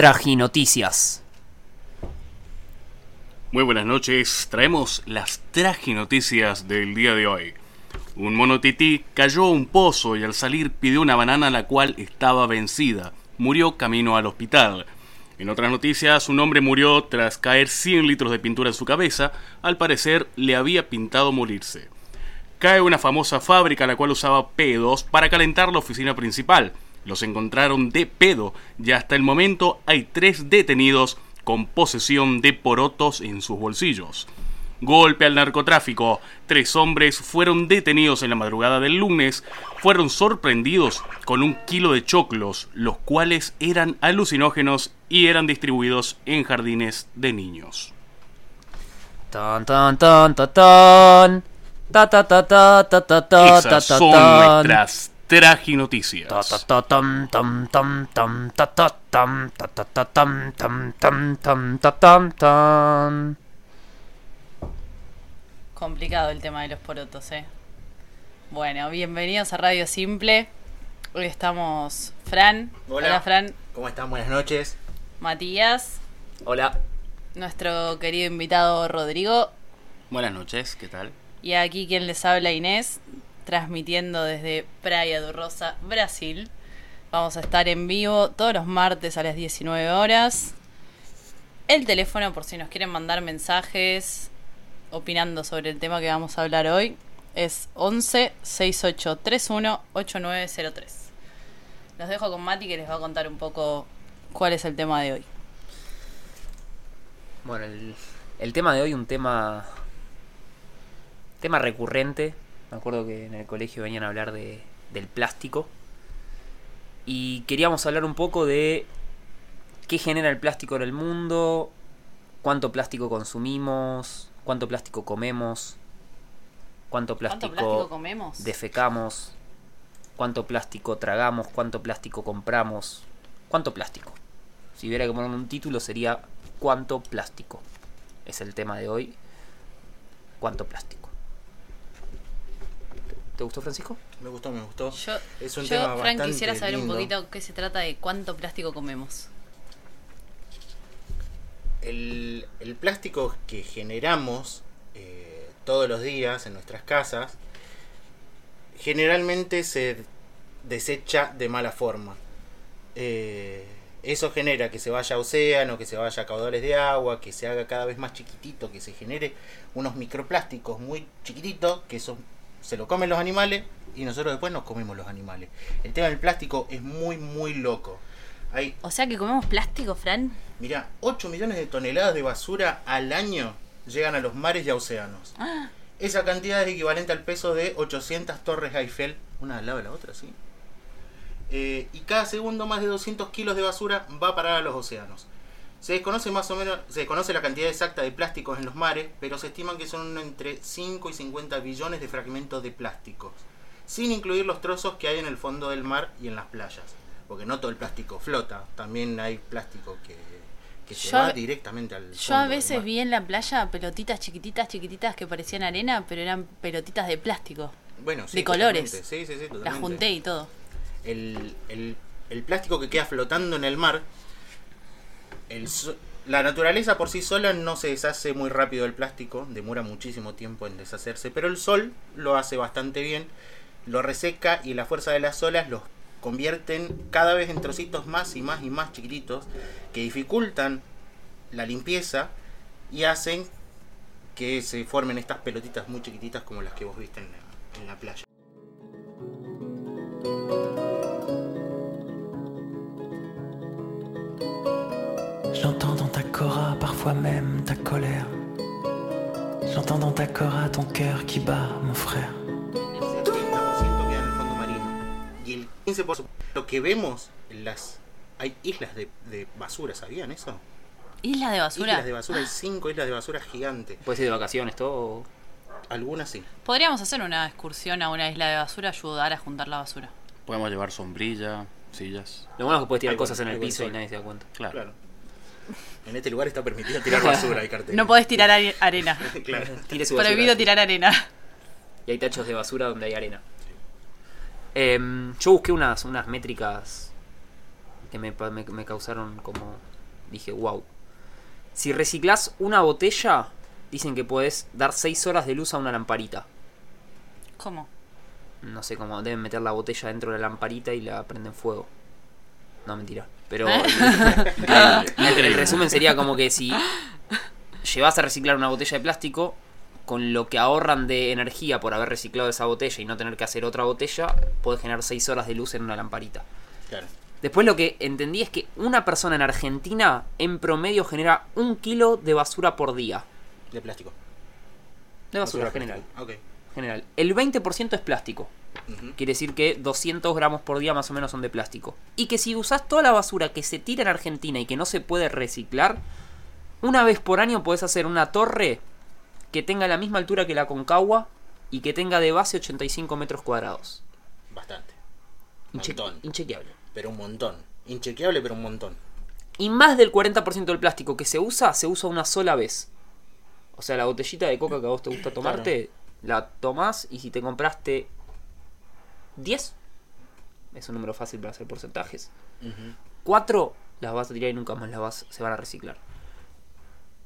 Trajinoticias. Muy buenas noches, traemos las trajinoticias del día de hoy. Un mono tití cayó a un pozo y al salir pidió una banana la cual estaba vencida. Murió camino al hospital. En otras noticias, un hombre murió tras caer 100 litros de pintura en su cabeza. Al parecer, le había pintado morirse. Cae una famosa fábrica la cual usaba pedos para calentar la oficina principal. Los encontraron de pedo y hasta el momento hay tres detenidos con posesión de porotos en sus bolsillos. Golpe al narcotráfico. Tres hombres fueron detenidos en la madrugada del lunes. Fueron sorprendidos con un kilo de choclos, los cuales eran alucinógenos y eran distribuidos en jardines de niños. Tan tan tan tan tan. Ta ta ta ta ta ta ta Esas ta son nuestras trajinoticias. Complicado el tema de los porotos, eh. Bueno, bienvenidos a Radio Simple. Hoy estamos Fran. Hola. Fran. ¿Cómo están? Buenas noches. Matías. Hola. Nuestro querido invitado Rodrigo. Buenas noches, ¿qué tal? Y aquí quien les habla Inés. Transmitiendo desde Praia do Rosa, Brasil. Vamos a estar en vivo todos los martes a las 19 horas. El teléfono por si nos quieren mandar mensajes opinando sobre el tema que vamos a hablar hoy es 11 6831 8903. Los dejo con Mati que les va a contar un poco cuál es el tema de hoy. Bueno, el, tema de hoy, un tema. tema recurrente. Me acuerdo que en el colegio venían a hablar de, del plástico. Y queríamos hablar un poco de qué genera el plástico en el mundo, cuánto plástico consumimos, cuánto plástico comemos, cuánto plástico, ¿Cuánto plástico comemos? defecamos, cuánto plástico tragamos, cuánto plástico compramos, cuánto plástico. Si hubiera que poner un título sería cuánto plástico. Es el tema de hoy. ¿Cuánto plástico? ¿Te gustó, Francisco? Me gustó, me gustó. Yo, es un yo, tema Frank, bastante quisiera saber un poquito qué se trata de cuánto plástico comemos. El, el plástico que generamos eh, todos los días en nuestras casas generalmente se desecha de mala forma. Eh, eso genera que se vaya a océano, que se vaya a caudales de agua, que se haga cada vez más chiquitito, que se genere unos microplásticos muy chiquititos, que eso se lo comen los animales y nosotros después nos comemos los animales. El tema del plástico es muy, muy loco. Hay O sea que comemos plástico, Fran. Mira, 8 millones de toneladas de basura al año llegan a los mares y a océanos. Ah, Esa cantidad es equivalente al peso de 800 torres Eiffel, una al lado de la otra, ¿sí? Eh, y cada segundo más de 200 kilos de basura va a parar a los océanos. Se desconoce más o menos, se desconoce la cantidad exacta de plásticos en los mares, pero se estiman que son entre 5 y 50 billones de fragmentos de plásticos, sin incluir los trozos que hay en el fondo del mar y en las playas. Porque no todo el plástico flota, también hay plástico que, que se Yo va directamente al Yo a veces vi en la playa pelotitas chiquititas, chiquititas que parecían arena, pero eran pelotitas de plástico. Bueno, sí, de colores. Sí, sí, sí, Las totalmente. junté y todo. el, el- el plástico que queda flotando en el mar, el la naturaleza por sí sola no se deshace muy rápido del plástico, demora muchísimo tiempo en deshacerse, pero el sol lo hace bastante bien, lo reseca y la fuerza de las olas los convierten cada vez en trocitos más y más y más chiquititos que dificultan la limpieza y hacen que se formen estas pelotitas muy chiquititas como las que vos viste en la, en la playa. Parfois même ta colère. J'entends dans ta cora ton cœur qui bat, mon frère. El 70% queda en el fondo marino y el 15% lo que vemos en las hay islas de, de basura, ¿sabían eso? Isla de basura. Islas de basura, hay cinco islas de basura gigantes. Puede ser de vacaciones, todo. Algunas sí. Podríamos hacer una excursión a una isla de basura, ayudar a juntar la basura. Podemos llevar sombrilla, sillas. Lo bueno es que puedes tirar Algo- cosas en el piso y nadie se da cuenta. Claro. Claro. En este lugar está permitido tirar basura, hay cartel. No podés tirar are- arena. claro. Tire su basura. Prohibido tirar arena. Y hay tachos de basura donde hay arena. Em, yo busqué unas, unas métricas que me, pa- me- me causaron como... Dije, wow. Si reciclas una botella, dicen que puedes dar 6 horas de luz a una lamparita. ¿Cómo? No sé cómo, deben meter la botella dentro de la lamparita y la prenden fuego. No, mentira. Pero el, el- el resumen sería como que si llevas a reciclar una botella de plástico, con lo que ahorran de energía por haber reciclado esa botella y no tener que hacer otra botella, puedes generar 6 horas de luz en una lamparita. Claro. Después lo que entendí es que una persona en Argentina en promedio genera un kilo de basura por día. De plástico. De basura general. Ok. general. El 20% es plástico. Quiere decir que 200 gramos por día más o menos son de plástico. Y que si usas toda la basura que se tira en Argentina y que no se puede reciclar, una vez por año puedes hacer una torre que tenga la misma altura que la Concagua y que tenga de base 85 metros cuadrados. Bastante. Inche- Montón. inchequeable. Pero un montón. Inchequeable, pero un montón. Y más del 40% del plástico que se usa, se usa una sola vez. O sea, la botellita de coca que a vos te gusta tomarte, la tomás y si te compraste 10, es un número fácil para hacer porcentajes. Ujú. 4 las vas a tirar y nunca más las vas, se van a reciclar.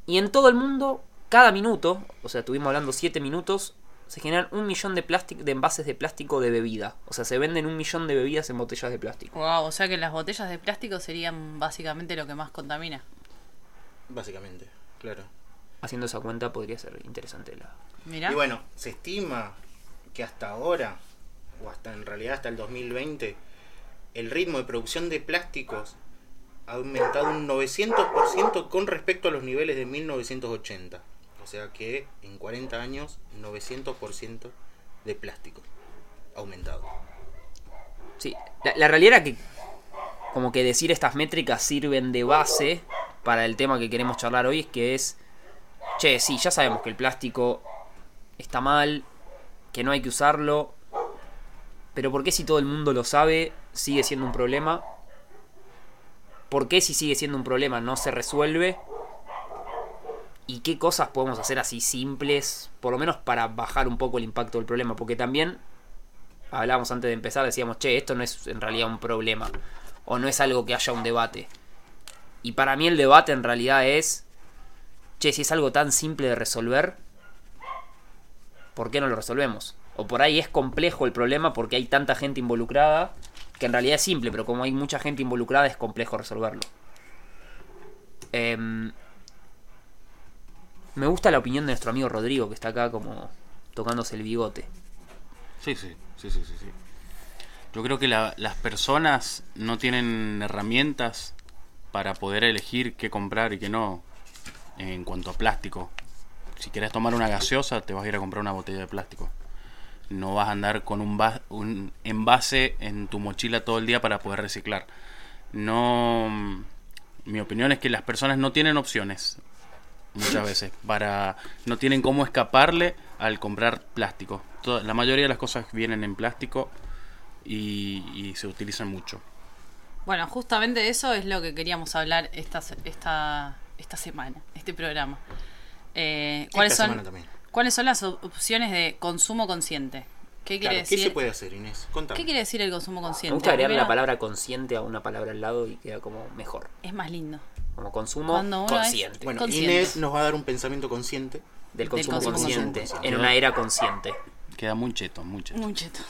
Y en todo el mundo, cada minuto, o sea, estuvimos hablando 7 minutos, se generan un millón de, plástico, de envases de plástico de bebida. O sea, se venden un millón de bebidas en botellas de plástico. Wow, o sea que las botellas de plástico serían básicamente lo que más contamina. Básicamente. Claro. Haciendo esa cuenta podría ser interesante la, Mira. Y bueno, se estima que hasta ahora, o hasta en realidad hasta el 2020, el ritmo de producción de plásticos ha aumentado un 900% con respecto a los niveles de 1980. O sea que en 40 años, 900% de plástico aumentado. Sí, la realidad era que como que decir estas métricas sirven de base para el tema que queremos charlar hoy es que es, che, sí, ya sabemos que el plástico está mal, que no hay que usarlo, pero ¿por qué si todo el mundo lo sabe sigue siendo un problema? ¿Por qué si sigue siendo un problema no se resuelve? ¿Y qué cosas podemos hacer así simples, por lo menos para bajar un poco el impacto del problema? Porque también hablábamos antes de empezar, decíamos, che, esto no es en realidad un problema. O no es algo que haya un debate. Y para mí el debate en realidad es, che, si es algo tan simple de resolver, ¿por qué no lo resolvemos? O por ahí es complejo el problema porque hay tanta gente involucrada, que en realidad es simple, pero como hay mucha gente involucrada es complejo resolverlo. Em, me gusta la opinión de nuestro amigo Rodrigo, que está acá como tocándose el bigote. Sí, sí, sí, sí, sí. Yo creo que la- las personas no tienen herramientas para poder elegir qué comprar y qué no en cuanto a plástico. Si quieres tomar una gaseosa, te vas a ir a comprar una botella de plástico. No vas a andar con un, va- un envase en tu mochila todo el día para poder reciclar. No. Mi opinión es que las personas no tienen opciones muchas veces para no tienen cómo escaparle al comprar plástico Toda- la mayoría de las cosas vienen en plástico y, y se utilizan mucho Bueno, justamente de eso es lo que queríamos hablar esta, se- esta, esta semana, este programa. Eh, ¿cuáles, Esta son, semana también. ¿Cuáles son las op- opciones de consumo consciente? ¿Qué quiere Claro, ¿Qué decir? se puede hacer, Inés? Contame. ¿Qué quiere decir el consumo consciente? Me gusta agregarle la palabra consciente a una palabra al lado y queda como mejor. Es más lindo. Como consumo consciente. Bueno, Consciente. Inés nos va a dar un pensamiento consciente. del consumo, consumo consciente. consciente. En una era consciente. queda muy cheto muy cheto Muy cheto.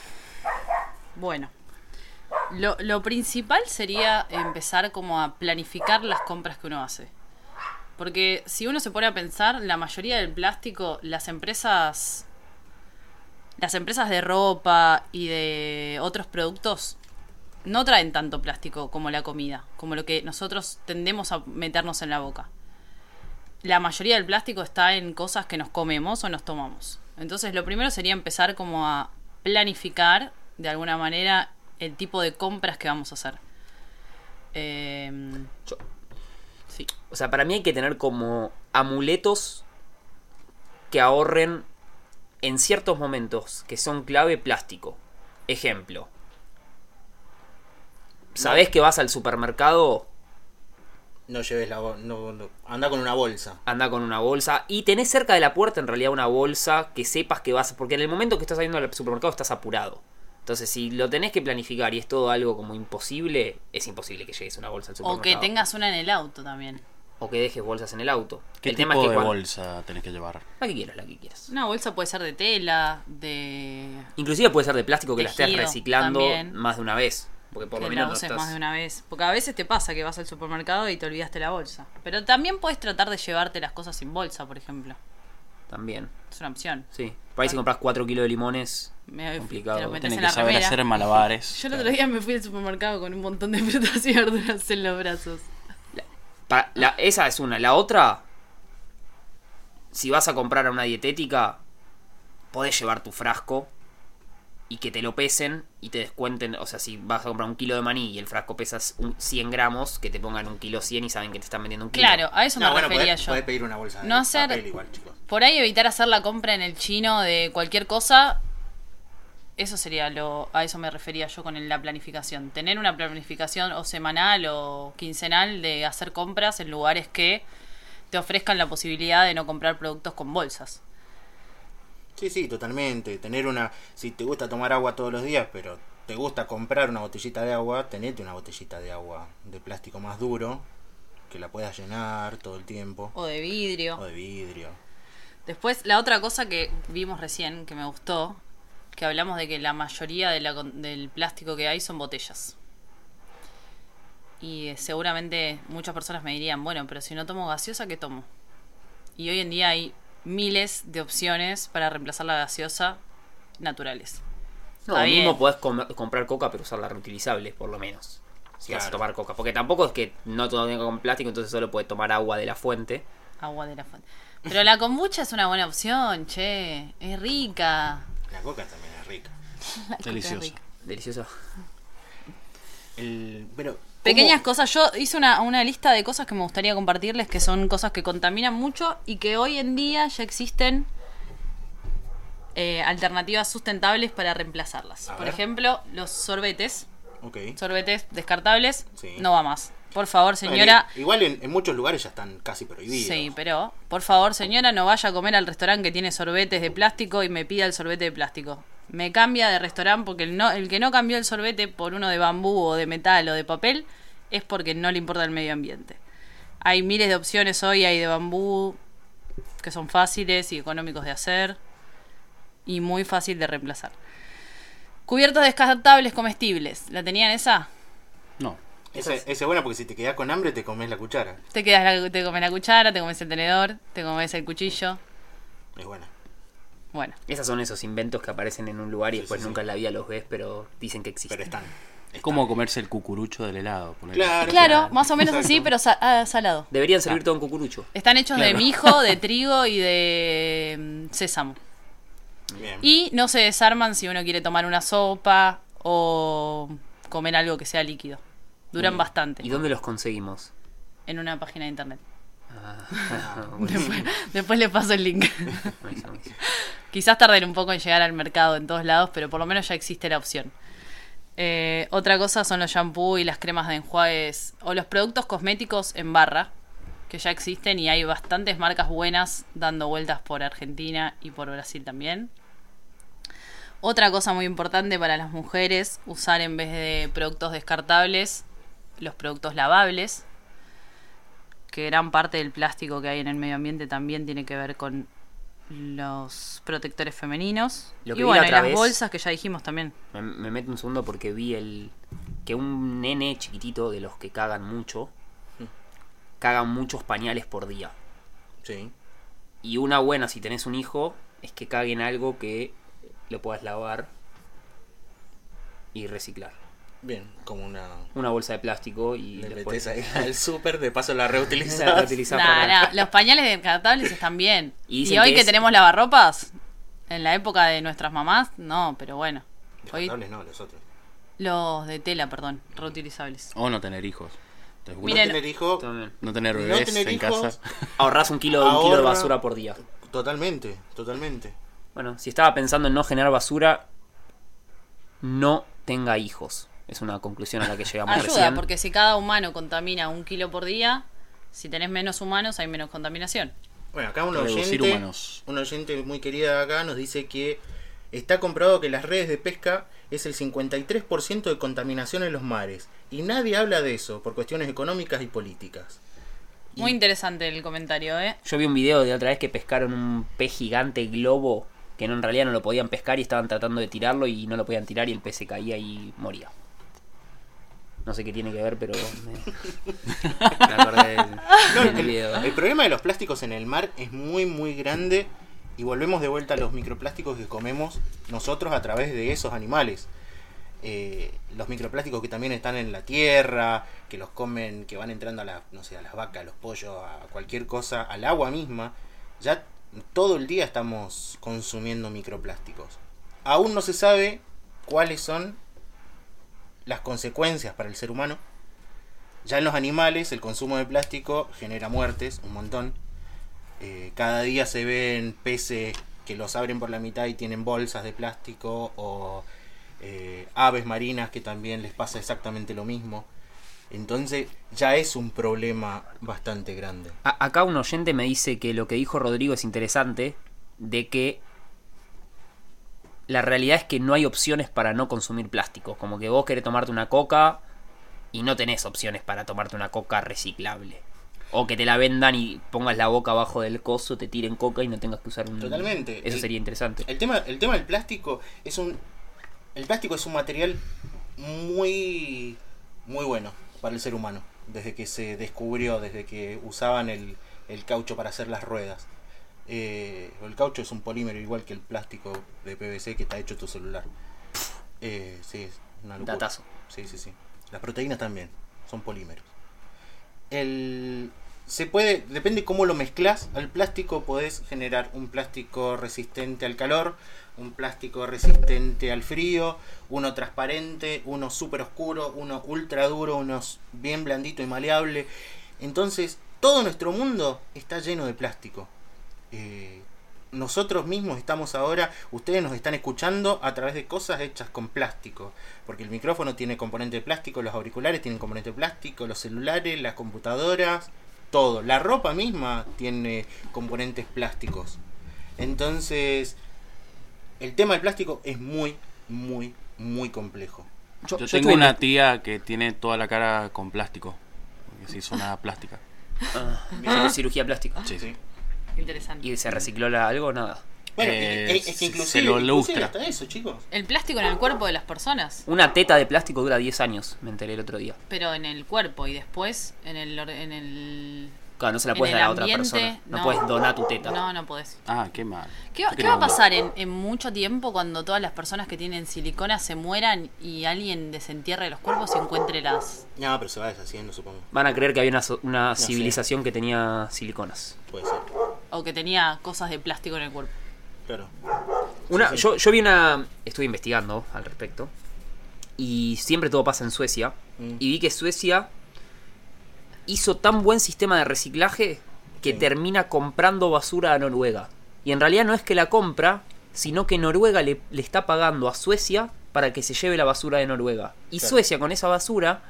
Bueno, Lo, lo principal sería empezar como a planificar las compras que uno hace. Porque si uno se pone a pensar, la mayoría del plástico, las empresas. Las empresas de ropa y de otros productos no traen tanto plástico como la comida, como lo que nosotros tendemos a meternos en la boca. La mayoría del plástico está en cosas que nos comemos o nos tomamos. Entonces lo primero sería empezar como a planificar de alguna manera el tipo de compras que vamos a hacer. Yo- sí. O sea, para mí hay que tener como amuletos que ahorren en ciertos momentos que son clave plástico. Ejemplo. ¿Sabés que vas al supermercado? No lleves la no, anda con una bolsa. Anda con una bolsa y tenés cerca de la puerta en realidad una bolsa que sepas que vas. Porque en el momento que estás saliendo al supermercado estás apurado. Entonces, si lo tenés que planificar y es todo algo como imposible, es imposible que llegues una bolsa al O supermercado. que tengas una en el auto también. O que dejes bolsas en el auto. ¿Qué el tipo tema es que de cuando- bolsa tenés que llevar? La que quieras, la que quieras. Una bolsa puede ser de tela, de... Inclusive puede ser de plástico que la estés reciclando también. más de una vez. Porque por que lo la menos no estás... más de una vez. Porque a veces te pasa que vas al supermercado y te olvidaste la bolsa. Pero también puedes tratar de llevarte las cosas sin bolsa, por ejemplo. También, Es una opción. sí. Por ahí si compras 4 kilos de limones, Me- Complicado. Te lo metes Tenés en que la saber remera. hacer malabares. Yo el otro día me fui al supermercado con un montón de frutas y verduras en los brazos. La- esa es una. La otra, si vas a comprar a una dietética, podés llevar tu frasco y que te lo pesen y te descuenten. O sea, si vas a comprar un kilo de maní y el frasco pesas un 100 gramos, que te pongan un kilo 100 y saben que te están vendiendo un kilo. Claro, a eso No, me bueno, refería podés, yo. podés pedir una bolsa de No hacer- papel igual, chicos. Por ahí evitar hacer la compra en el chino de cualquier cosa. Eso sería lo. A eso me refería yo con la planificación. Tener una planificación o semanal o quincenal de hacer compras en lugares que te ofrezcan la posibilidad de no comprar productos con bolsas. Sí, sí, totalmente. Tener una. Si te gusta tomar agua todos los días, pero te gusta comprar una botellita de agua, tenete una botellita de agua de plástico más duro, que la puedas llenar todo el tiempo. O de vidrio. O de vidrio. Después, la otra cosa que vimos recién, que me gustó, que hablamos de que la mayoría de la con- del plástico que hay son botellas. Y eh, seguramente muchas personas me dirían, bueno, pero si no tomo gaseosa, ¿qué tomo? Y hoy en día hay miles de opciones para reemplazar la gaseosa naturales. No, mismo podés com- comprar coca, pero usarla reutilizable, por lo menos. Si vas a Claro. tomar coca. Porque tampoco es que no todo tenga con plástico, entonces solo puedes tomar agua de la fuente. Agua de la fuente. Pero la kombucha es una buena opción, che. Es rica. La coca también es rica. Delicioso. El, pero, Pequeñas ¿cómo- cosas. Yo hice una, una lista de cosas que me gustaría compartirles, que son cosas que contaminan mucho y que hoy en día ya existen eh, alternativas sustentables para reemplazarlas. A Por ver. ejemplo, los sorbetes. Sorbetes descartables. Sí. No va más. Por favor, señora. Bueno, igual en, en muchos lugares ya están casi prohibidos. Sí, pero por favor, señora, no vaya a comer al restaurante que tiene sorbetes de plástico y me pida el sorbete de plástico. Me cambia de restaurante porque el, no, el que no cambió el sorbete por uno de bambú o de metal o de papel es porque no le importa el medio ambiente. Hay miles de opciones hoy, hay de bambú que son fáciles y económicos de hacer y muy fácil de reemplazar. Cubiertos descartables comestibles. ¿La tenían esa? No. Ese, ese es bueno porque si te quedas con hambre te comes la cuchara. Te quedas la- te comes la cuchara, te comes el tenedor, te comes el cuchillo. Es buena. Bueno. Esos son esos inventos que aparecen en un lugar y Sí, después sí, nunca sí. en la vida los ves, pero dicen que existen. Pero están. Es como comerse el cucurucho del helado. Claro. Claro, más o menos Exacto. así, pero sa- ah, salado. Deberían servir todo en cucurucho. Están hechos de mijo, de trigo y de mm, sésamo. Bien. Y no se desarman si uno quiere tomar una sopa o comer algo que sea líquido. Duran bastante ¿Y dónde los conseguimos? en una página de internet. Ah, buenísimo, Después le paso el link. Quizás tarden un poco en llegar al mercado en todos lados, pero por lo menos ya existe la opción. Eh, otra cosa son los shampoos y las cremas de enjuagues o los productos cosméticos en barra, que ya existen y hay bastantes marcas buenas dando vueltas por Argentina y por Brasil también. Otra cosa muy importante para las mujeres, usar en vez de productos descartables, los productos lavables, que gran parte del plástico que hay en el medio ambiente también tiene que ver con los protectores femeninos. Lo y que vi bueno, la y otra las vez- bolsas que ya dijimos también. Me, me meto un segundo porque vi el que un nene chiquitito de los que cagan mucho cagan muchos pañales por día. Sí. Y una buena si tenés un hijo es que caguen algo que lo puedas lavar y reciclar. Bien, como una. Una bolsa de plástico y Le después metes ahí al súper, de paso la la reutilizas. reutilizás Nah, para- nah, los pañales descartables están bien. Y hoy que que, es- tenemos lavarropas, en la época de nuestras mamás, no, pero bueno. Hoy Descartables no, los otros. los de tela, perdón, reutilizables. O no tener hijos. Miren- no tener hijos, no tener no bebés tener en hijos, casa. Ahorrás un kilo, un kilo de basura por día. Totalmente, totalmente. Bueno, si estaba pensando en no generar basura, no tenga hijos. Es una conclusión a la que llegamos Ayuda, recién. porque si cada humano contamina un kilo por día, si tenés menos humanos hay menos contaminación. Bueno, acá un oyente, humanos. un oyente muy querida de acá nos dice que está comprobado que las redes de pesca es el 53% de contaminación en los mares. Y nadie habla de eso por cuestiones económicas y políticas. Y- Muy interesante el comentario, ¿eh? Yo vi un video de otra vez que pescaron un pez gigante globo que no, en realidad no lo podían pescar y estaban tratando de tirarlo y no lo podían tirar y el pez se caía y moría. No sé qué tiene que ver, pero me, me acordé del, No, el, video. el problema de los plásticos en el mar es muy muy grande y volvemos de vuelta a los microplásticos que comemos nosotros a través de esos animales. Eh, los microplásticos que también están en la tierra, que los comen, que van entrando a, la, no sé, a las vacas, a los pollos, a cualquier cosa, al agua misma, ya todo el día estamos consumiendo microplásticos. Aún no se sabe cuáles son las consecuencias para el ser humano. Ya en los animales el consumo de plástico genera muertes, un montón. Eh, cada día se ven peces que los abren por la mitad y tienen bolsas de plástico o eh, aves marinas que también les pasa exactamente lo mismo. Entonces ya es un problema bastante grande. Acá un oyente me dice que lo que dijo Rodrigo es interesante, de que la realidad es que no hay opciones para no consumir plástico. Como que vos querés tomarte una coca y no tenés opciones para tomarte una coca reciclable. O que te la vendan y pongas la boca abajo del coso, te tiren coca y no tengas que usar un... Totalmente. Eso El- sería interesante. El tema, el tema del plástico es un. El plástico es un material muy. muy bueno para el ser humano. Desde que se descubrió, desde que usaban el, el caucho para hacer las ruedas. Eh, el caucho es un polímero igual que el plástico de PVC que está hecho tu celular. Eh, sí, es una locura. Datazo. Sí, sí, sí. Las proteínas también son polímeros. El, se puede, depende cómo lo mezclas al plástico, podés generar un plástico resistente al calor, un plástico resistente al frío, uno transparente, uno súper oscuro, uno ultra duro, uno bien blandito y maleable. Entonces, todo nuestro mundo está lleno de plástico. Eh, nosotros mismos estamos ahora, ustedes nos están escuchando a través de cosas hechas con plástico, porque el micrófono tiene componente de plástico, los auriculares tienen componente de plástico, los celulares, las computadoras, todo. La ropa misma tiene componentes plásticos. Entonces, el tema del plástico es muy, muy, muy complejo. Yo, yo tengo una tía que tiene toda la cara con plástico. Porque se hizo una plástica. Ah, hizo cirugía plástica. Sí. Sí. Interesante. ¿Y se recicló la- algo? Nada. Bueno, Eh, es, que se inclusive, lo inclusive lustra. hasta eso, chicos. El plástico en el cuerpo de las personas, Una teta de plástico dura 10 años, me enteré el otro día. pero en el cuerpo y después en el... En el Claro, no se la puedes dar a otra persona. No, no. puedes donar tu teta. No, no podés. Ah, qué mal. ¿Qué, qué va a pasar en, en mucho tiempo cuando todas las personas que tienen silicona se mueran y alguien desentierre los cuerpos y encuentre las... No, pero se va deshaciendo, supongo. Van a creer que había una, civilización que tenía siliconas. Puede ser. O que tenía cosas de plástico en el cuerpo? Claro. Una, Sí, sí. Yo, yo vi una. Estuve investigando al respecto. Y siempre todo pasa en Suecia. Mm. Y vi que Suecia hizo tan buen sistema de reciclaje que Sí. termina comprando basura a Noruega. Y en realidad no es que la compra, sino que Noruega le, le está pagando a Suecia para que se lleve la basura de Noruega. Y Claro. Suecia con esa basura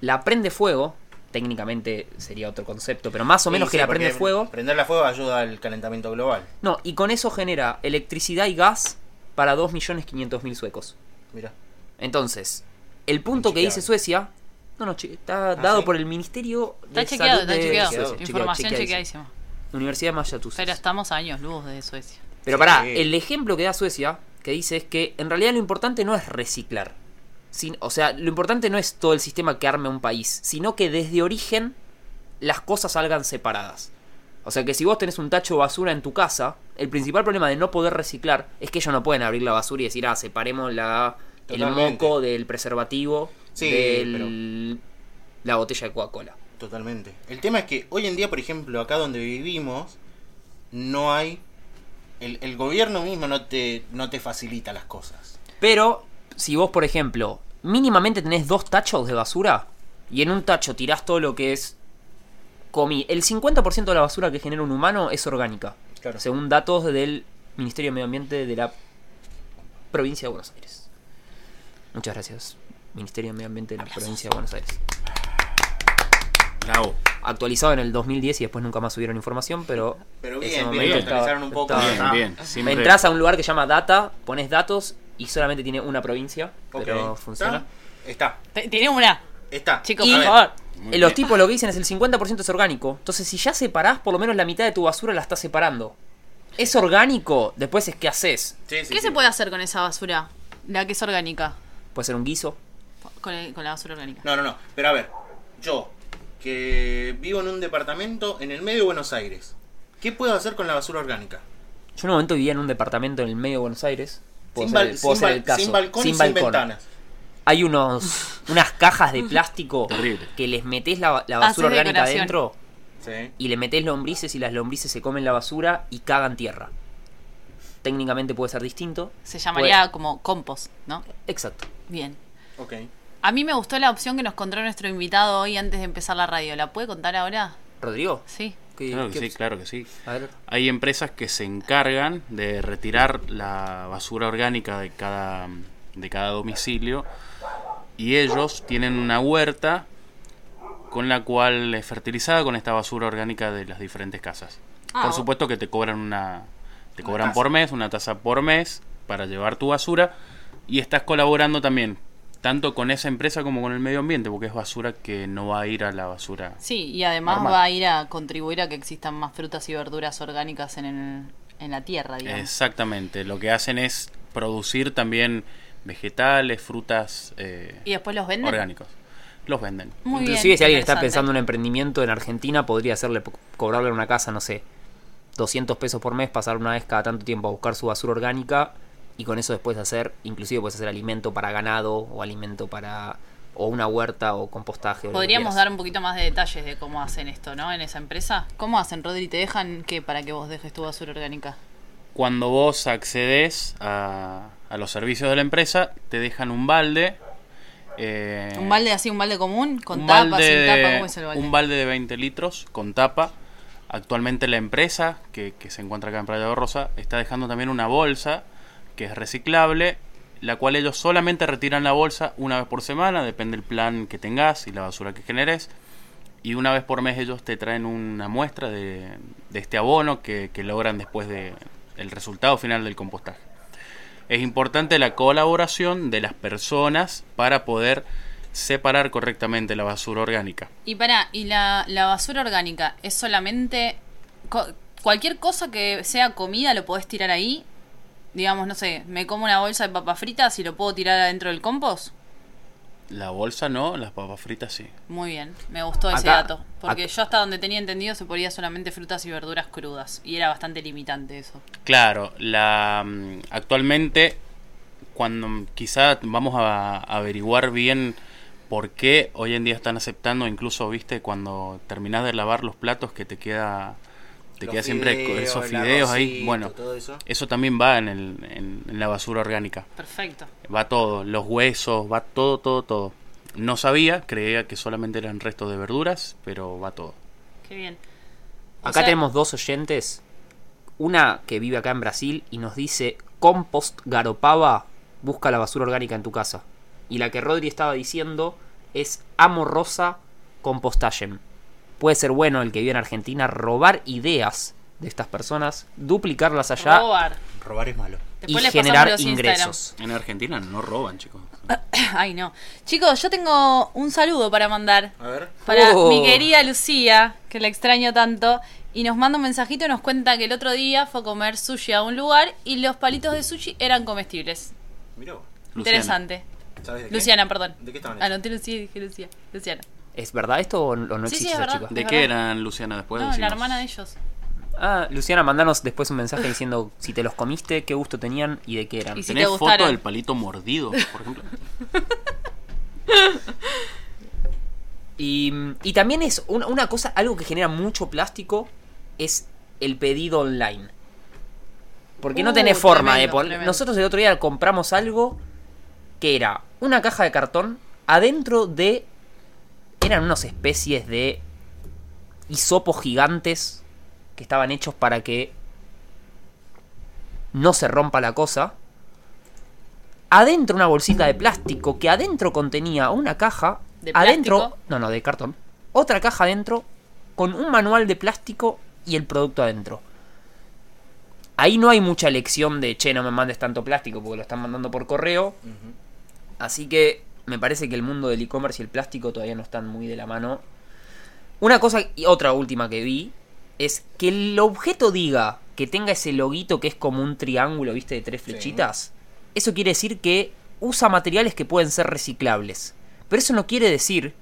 la prende fuego. Técnicamente sería otro concepto, pero más o menos Sí, que sí, la prende fuego. Prenderla a fuego ayuda al calentamiento global. No, y con eso genera electricidad y gas para 2.500.000 suecos. Mira. Entonces, el punto que dice. Suecia, no, no, está dado ¿Ah, sí? por el Ministerio Está de chequeado, Salud está de chequeado. Suecia. Información chequeadísimo. chequeadísima. Universidad de Massachusetts. Pero estamos a años luz de Suecia. Pero Sí. pará, el ejemplo que da Suecia, que dice es que en realidad lo importante no es reciclar. Sin- o sea, lo importante no es todo el sistema que arme un país, sino que desde origen las cosas salgan separadas. O sea que si vos tenés un tacho de basura en tu casa, el principal problema de no poder reciclar es que ellos no pueden abrir la basura y decir, ah, separemos la, el moco del preservativo Sí, de la botella de Coca-Cola. Totalmente. El tema es que hoy en día, por ejemplo, acá donde vivimos, no hay. El, el gobierno mismo no te, no te facilita las cosas. Pero, si vos, por ejemplo, mínimamente tenés dos tachos de basura y en un tacho tirás todo lo que es comí. El 50% de la basura que genera un humano es orgánica. Claro. Según datos del Ministerio de Medio Ambiente de la provincia de Buenos Aires. Muchas gracias. Ministerio de Medio Ambiente de la provincia de Buenos Aires. Bravo. Actualizado en el 2010 y después nunca más subieron información, pero. Pero ese bien, momento bien, estaba- actualizaron un poco. estaba- Bien, bien. Entras a un lugar que se llama Data, pones datos y solamente tiene una provincia, Ok. pero funciona. Está. Te- Tiene una. Está. Chicos, Y- por favor. Muy Los bien. tipos lo que dicen es el 50% es orgánico. Entonces, si ya separás, por lo menos la mitad de tu basura la estás separando. ¿Es orgánico? Después es qué haces. Sí, sí, ¿Qué sí. se puede hacer con esa basura? La que es orgánica. Puede ser un guiso. Con, el- con la basura orgánica. No, no, no. Pero a ver, yo, que vivo en un departamento en el medio de Buenos Aires, ¿qué puedo hacer con la basura orgánica? Yo en un momento vivía en un departamento en el medio de Buenos Aires. Puedo Sin, ser, bal- puedo sin ser bal- el caso. sin balcón y sin ventanas. Hay unos unas cajas de plástico que les metés la, la basura Haces orgánica adentro Sí. y le metés lombrices y las lombrices se comen la basura y cagan tierra. Técnicamente puede ser distinto. Se llamaría como compost, ¿no? Exacto. Bien. Ok. A mí me gustó la opción que nos contó nuestro invitado hoy antes de empezar la radio. ¿La puede contar ahora? ¿Rodrigo? Sí. ¿Qué- Claro que qué sí, claro que sí. Hay empresas que se encargan de retirar la basura orgánica de cada, de cada domicilio y ellos tienen una huerta con la cual es fertilizada con esta basura orgánica de las diferentes casas. Ah, por supuesto que te cobran una te cobran por mes, una tasa por mes para llevar tu basura y estás colaborando también tanto con esa empresa como con el medio ambiente porque es basura que no va a ir a la basura. Sí, y además Normal. va a ir a contribuir a que existan más frutas y verduras orgánicas en, el- en la tierra, digamos. Exactamente, lo que hacen es producir también vegetales, frutas eh, ¿Y después los venden? orgánicos. Los venden. Muy bien, Inclusive si alguien está pensando en un emprendimiento en Argentina, podría hacerle cobrarle una casa, no sé, 200 pesos por mes, pasar una vez cada tanto tiempo a buscar su basura orgánica y con eso después hacer, inclusive puedes hacer alimento para ganado o alimento para o una huerta o compostaje. Podríamos dar un poquito más de detalles de cómo hacen esto, ¿no? En esa empresa. ¿Cómo hacen, Rodri? ¿Te dejan qué para que vos dejes tu basura orgánica? Cuando vos accedes a, a los servicios de la empresa, te dejan un balde. eh, ¿Un balde así, un balde común? ¿Con un tapa, balde sin de- tapa? ¿Cómo es el balde? Un balde de 20 litros con tapa. Actualmente la empresa, que, que se encuentra acá en Playa de Rosa, está dejando también una bolsa que es reciclable, la cual ellos solamente retiran la bolsa una vez por semana, depende del plan que tengas y la basura que generes. Y una vez por mes ellos te traen una muestra de, este abono que, logran después de el resultado final del compostaje. Es importante la colaboración de las personas para poder separar correctamente la basura orgánica. Y para, ¿y la, basura orgánica es solamente cualquier cosa que sea comida lo podés tirar ahí? Digamos, no sé, me como una bolsa de papas fritas y lo puedo tirar adentro del compost. La bolsa no, las papas fritas sí. Muy bien, me gustó ese Acá- dato. Porque acá- yo hasta donde tenía entendido se podía solamente frutas y verduras crudas. Y era bastante limitante eso. Claro, la mm, actualmente cuando quizá vamos a, a averiguar bien por qué hoy en día están aceptando, incluso viste cuando terminás de lavar los platos que te queda te queda siempre esos fideos ahí, bueno, todo eso. eso también va en, el, en, en la basura orgánica. Perfecto. Va todo, los huesos, va todo, todo, todo. No sabía, creía que solamente eran restos de verduras, pero va todo. Qué bien. O Acá sea, tenemos dos oyentes. Una que vive acá en Brasil y nos dice: Compost Garopaba, busca la basura orgánica en tu casa. Y la que Rodri estaba diciendo es Amorosa Compostation. Puede ser bueno el que vive en Argentina robar ideas de estas personas, duplicarlas allá Robar. Robar es malo. y Después les generar ingresos. En Argentina no roban, chicos. Ay, no. Chicos, yo tengo un saludo para mandar. A ver. Para Oh. mi querida Lucía, que la extraño tanto. Y nos manda un mensajito y nos cuenta que el otro día fue a comer sushi a un lugar y los palitos de sushi eran comestibles. Luciana. Interesante. ¿Sabes de qué? Luciana, perdón. ¿De qué estaban Ah, hechos? no, te Lucía y dije Lucía. Luciana. ¿Es verdad esto o no Sí, sí, existe es esa verdad. chica? ¿De Es qué verdad. eran, Luciana? Después no, la decimos. hermana de ellos. Ah, Luciana, mandanos después un mensaje diciendo si te los comiste, qué gusto tenían y de qué eran. Y si ¿Tenés te foto del palito mordido, por ejemplo? Y, y también es una, una cosa, algo que genera mucho plástico, es el pedido online. Porque no Uh, tenés forma de poner... Nosotros el otro día compramos algo que era una caja de cartón adentro de... Eran unas especies de hisopos gigantes que estaban hechos para que no se rompa la cosa. Adentro una bolsita de plástico que adentro contenía una caja. ¿De adentro, plástico? no, no, de cartón. Otra caja adentro con un manual de plástico y el producto adentro. Ahí no hay mucha elección de, che, no me mandes tanto plástico porque lo están mandando por correo. Así que me parece que el mundo del e-commerce y el plástico todavía no están muy de la mano. Una cosa y otra última que vi es que el objeto diga que tenga ese loguito que es como un triángulo, ¿viste? De tres Sí. flechitas. Eso quiere decir que usa materiales que pueden ser reciclables. Pero eso no quiere decir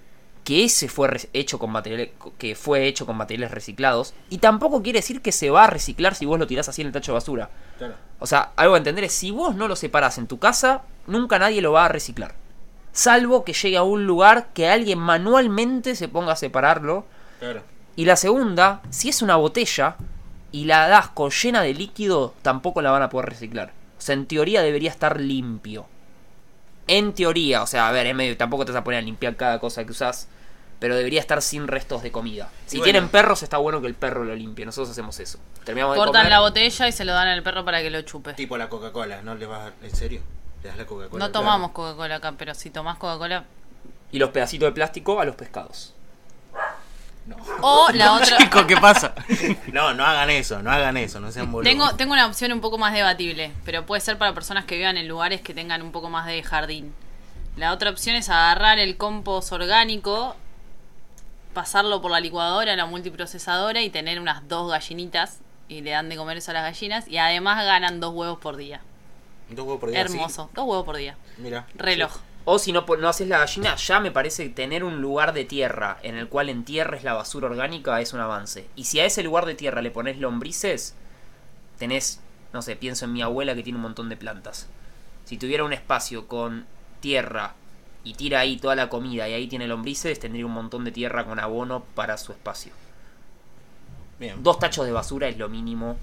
que ese fue hecho con materiales que fue hecho con materiales reciclados y tampoco quiere decir que se va a reciclar si vos lo tirás así en el tacho de basura. Claro. O sea, algo a entender es, si vos no lo separás en tu casa, nunca nadie lo va a reciclar. Salvo que llegue a un lugar que alguien manualmente se ponga a separarlo. Claro. Y la segunda, si es una botella y la das con llena de líquido, tampoco la van a poder reciclar. O sea, en teoría debería estar limpio. En teoría, o sea, a ver, es medio- tampoco te vas a poner a limpiar cada cosa que usás, pero debería estar sin restos de comida. Si bueno. tienen perros, está bueno que el perro lo limpie. Nosotros hacemos eso. Terminamos de Cortan comer. la botella y se lo dan al perro para que lo chupe. Tipo la Coca-Cola, ¿no le vas a... ¿En serio? ¿Le das la Coca-Cola? No tomamos Coca-Cola acá, pero si tomás Coca-Cola. y los pedacitos de plástico a los pescados. O la otra. Chico, ¿qué pasa? No, no hagan eso, no hagan eso, no sean boludos. Tengo, tengo una opción un poco más debatible, pero puede ser para personas que vivan en lugares que tengan un poco más de jardín. La otra opción es agarrar el compost orgánico, pasarlo por la licuadora, la multiprocesadora y tener unas dos gallinitas y le dan de comer eso a las gallinas y además ganan dos huevos por día. Dos huevos por día, ¿sí? Hermoso, dos huevos por día. Mira. Reloj. O si no, po- no haces la gallina, ya me parece que tener un lugar de tierra en el cual entierres la basura orgánica es un avance. Y si a ese lugar de tierra le pones lombrices, tenés, no sé, pienso en mi abuela que tiene un montón de plantas. Si tuviera un espacio con tierra y tira ahí toda la comida y ahí tiene lombrices, tendría un montón de tierra con abono para su espacio. Bien. Dos tachos de basura es lo mínimo.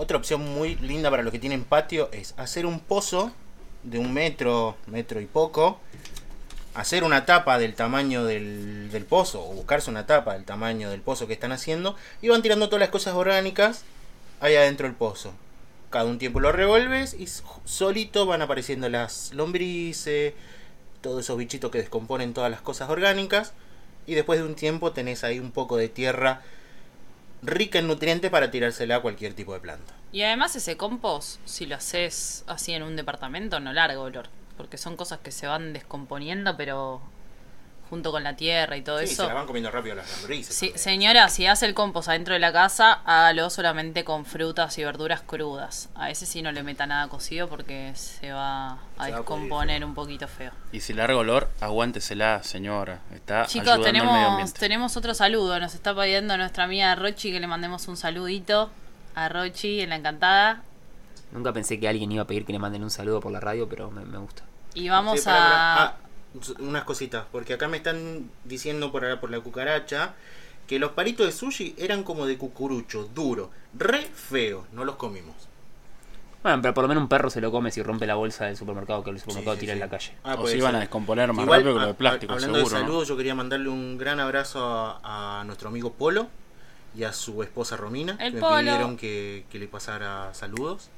Otra opción muy linda para los que tienen patio es hacer un pozo de un metro, metro y poco, hacer una tapa del tamaño del, pozo, o buscarse una tapa del tamaño del pozo que están haciendo, y van tirando todas las cosas orgánicas ahí adentro del pozo. Cada un tiempo lo revuelves y solito van apareciendo las lombrices, todos esos bichitos que descomponen todas las cosas orgánicas, y después de un tiempo tenés ahí un poco de tierra rica en nutrientes para tirársela a cualquier tipo de planta. Y además ese compost, si lo haces así en un departamento, no larga olor. Porque son cosas que se van descomponiendo, pero junto con la tierra y todo Sí, eso. se la van comiendo rápido las lombrices. Sí, también. señora, si hace el compost adentro de la casa, hágalo solamente con frutas y verduras crudas. A ese sí no le meta nada cocido porque se va a Se va a descomponer un poquito feo. Y si larga olor, aguántesela, señora. Está Chicos, ayudando al medio tenemos, tenemos otro saludo. Nos está pidiendo nuestra amiga Rochi que le mandemos un saludito a Rochi en la encantada. Nunca pensé que alguien iba a pedir que le manden un saludo por la radio, pero me, me gusta. Y vamos Sí, a... Ah, unas cositas, porque acá me están diciendo por, acá, por la cucaracha que los palitos de sushi eran como de cucurucho, duro, re feo, no los comimos. Bueno, pero por lo menos un perro se lo come si rompe la bolsa del supermercado que el supermercado Sí, sí, tira sí. en la calle. Ah, o se iban a descomponer más Igual, rápido que lo a- de plástico, hablando seguro. de ¿no? saludos, yo quería mandarle un gran abrazo a, a nuestro amigo Polo y a su esposa Romina, El que me Polo. pidieron que, que le pasara saludos.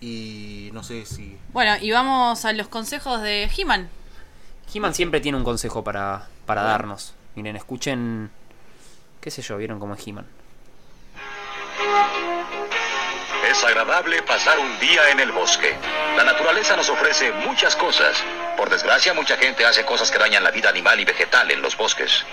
Y no sé si... Bueno, y vamos a los consejos de He-Man. He-Man siempre tiene un consejo para, para darnos. Miren, escuchen. ¿Qué sé yo? ¿Vieron cómo es He-Man? Es agradable pasar un día en el bosque. La naturaleza nos ofrece muchas cosas. Por desgracia, mucha gente hace cosas que dañan la vida animal y vegetal en los bosques.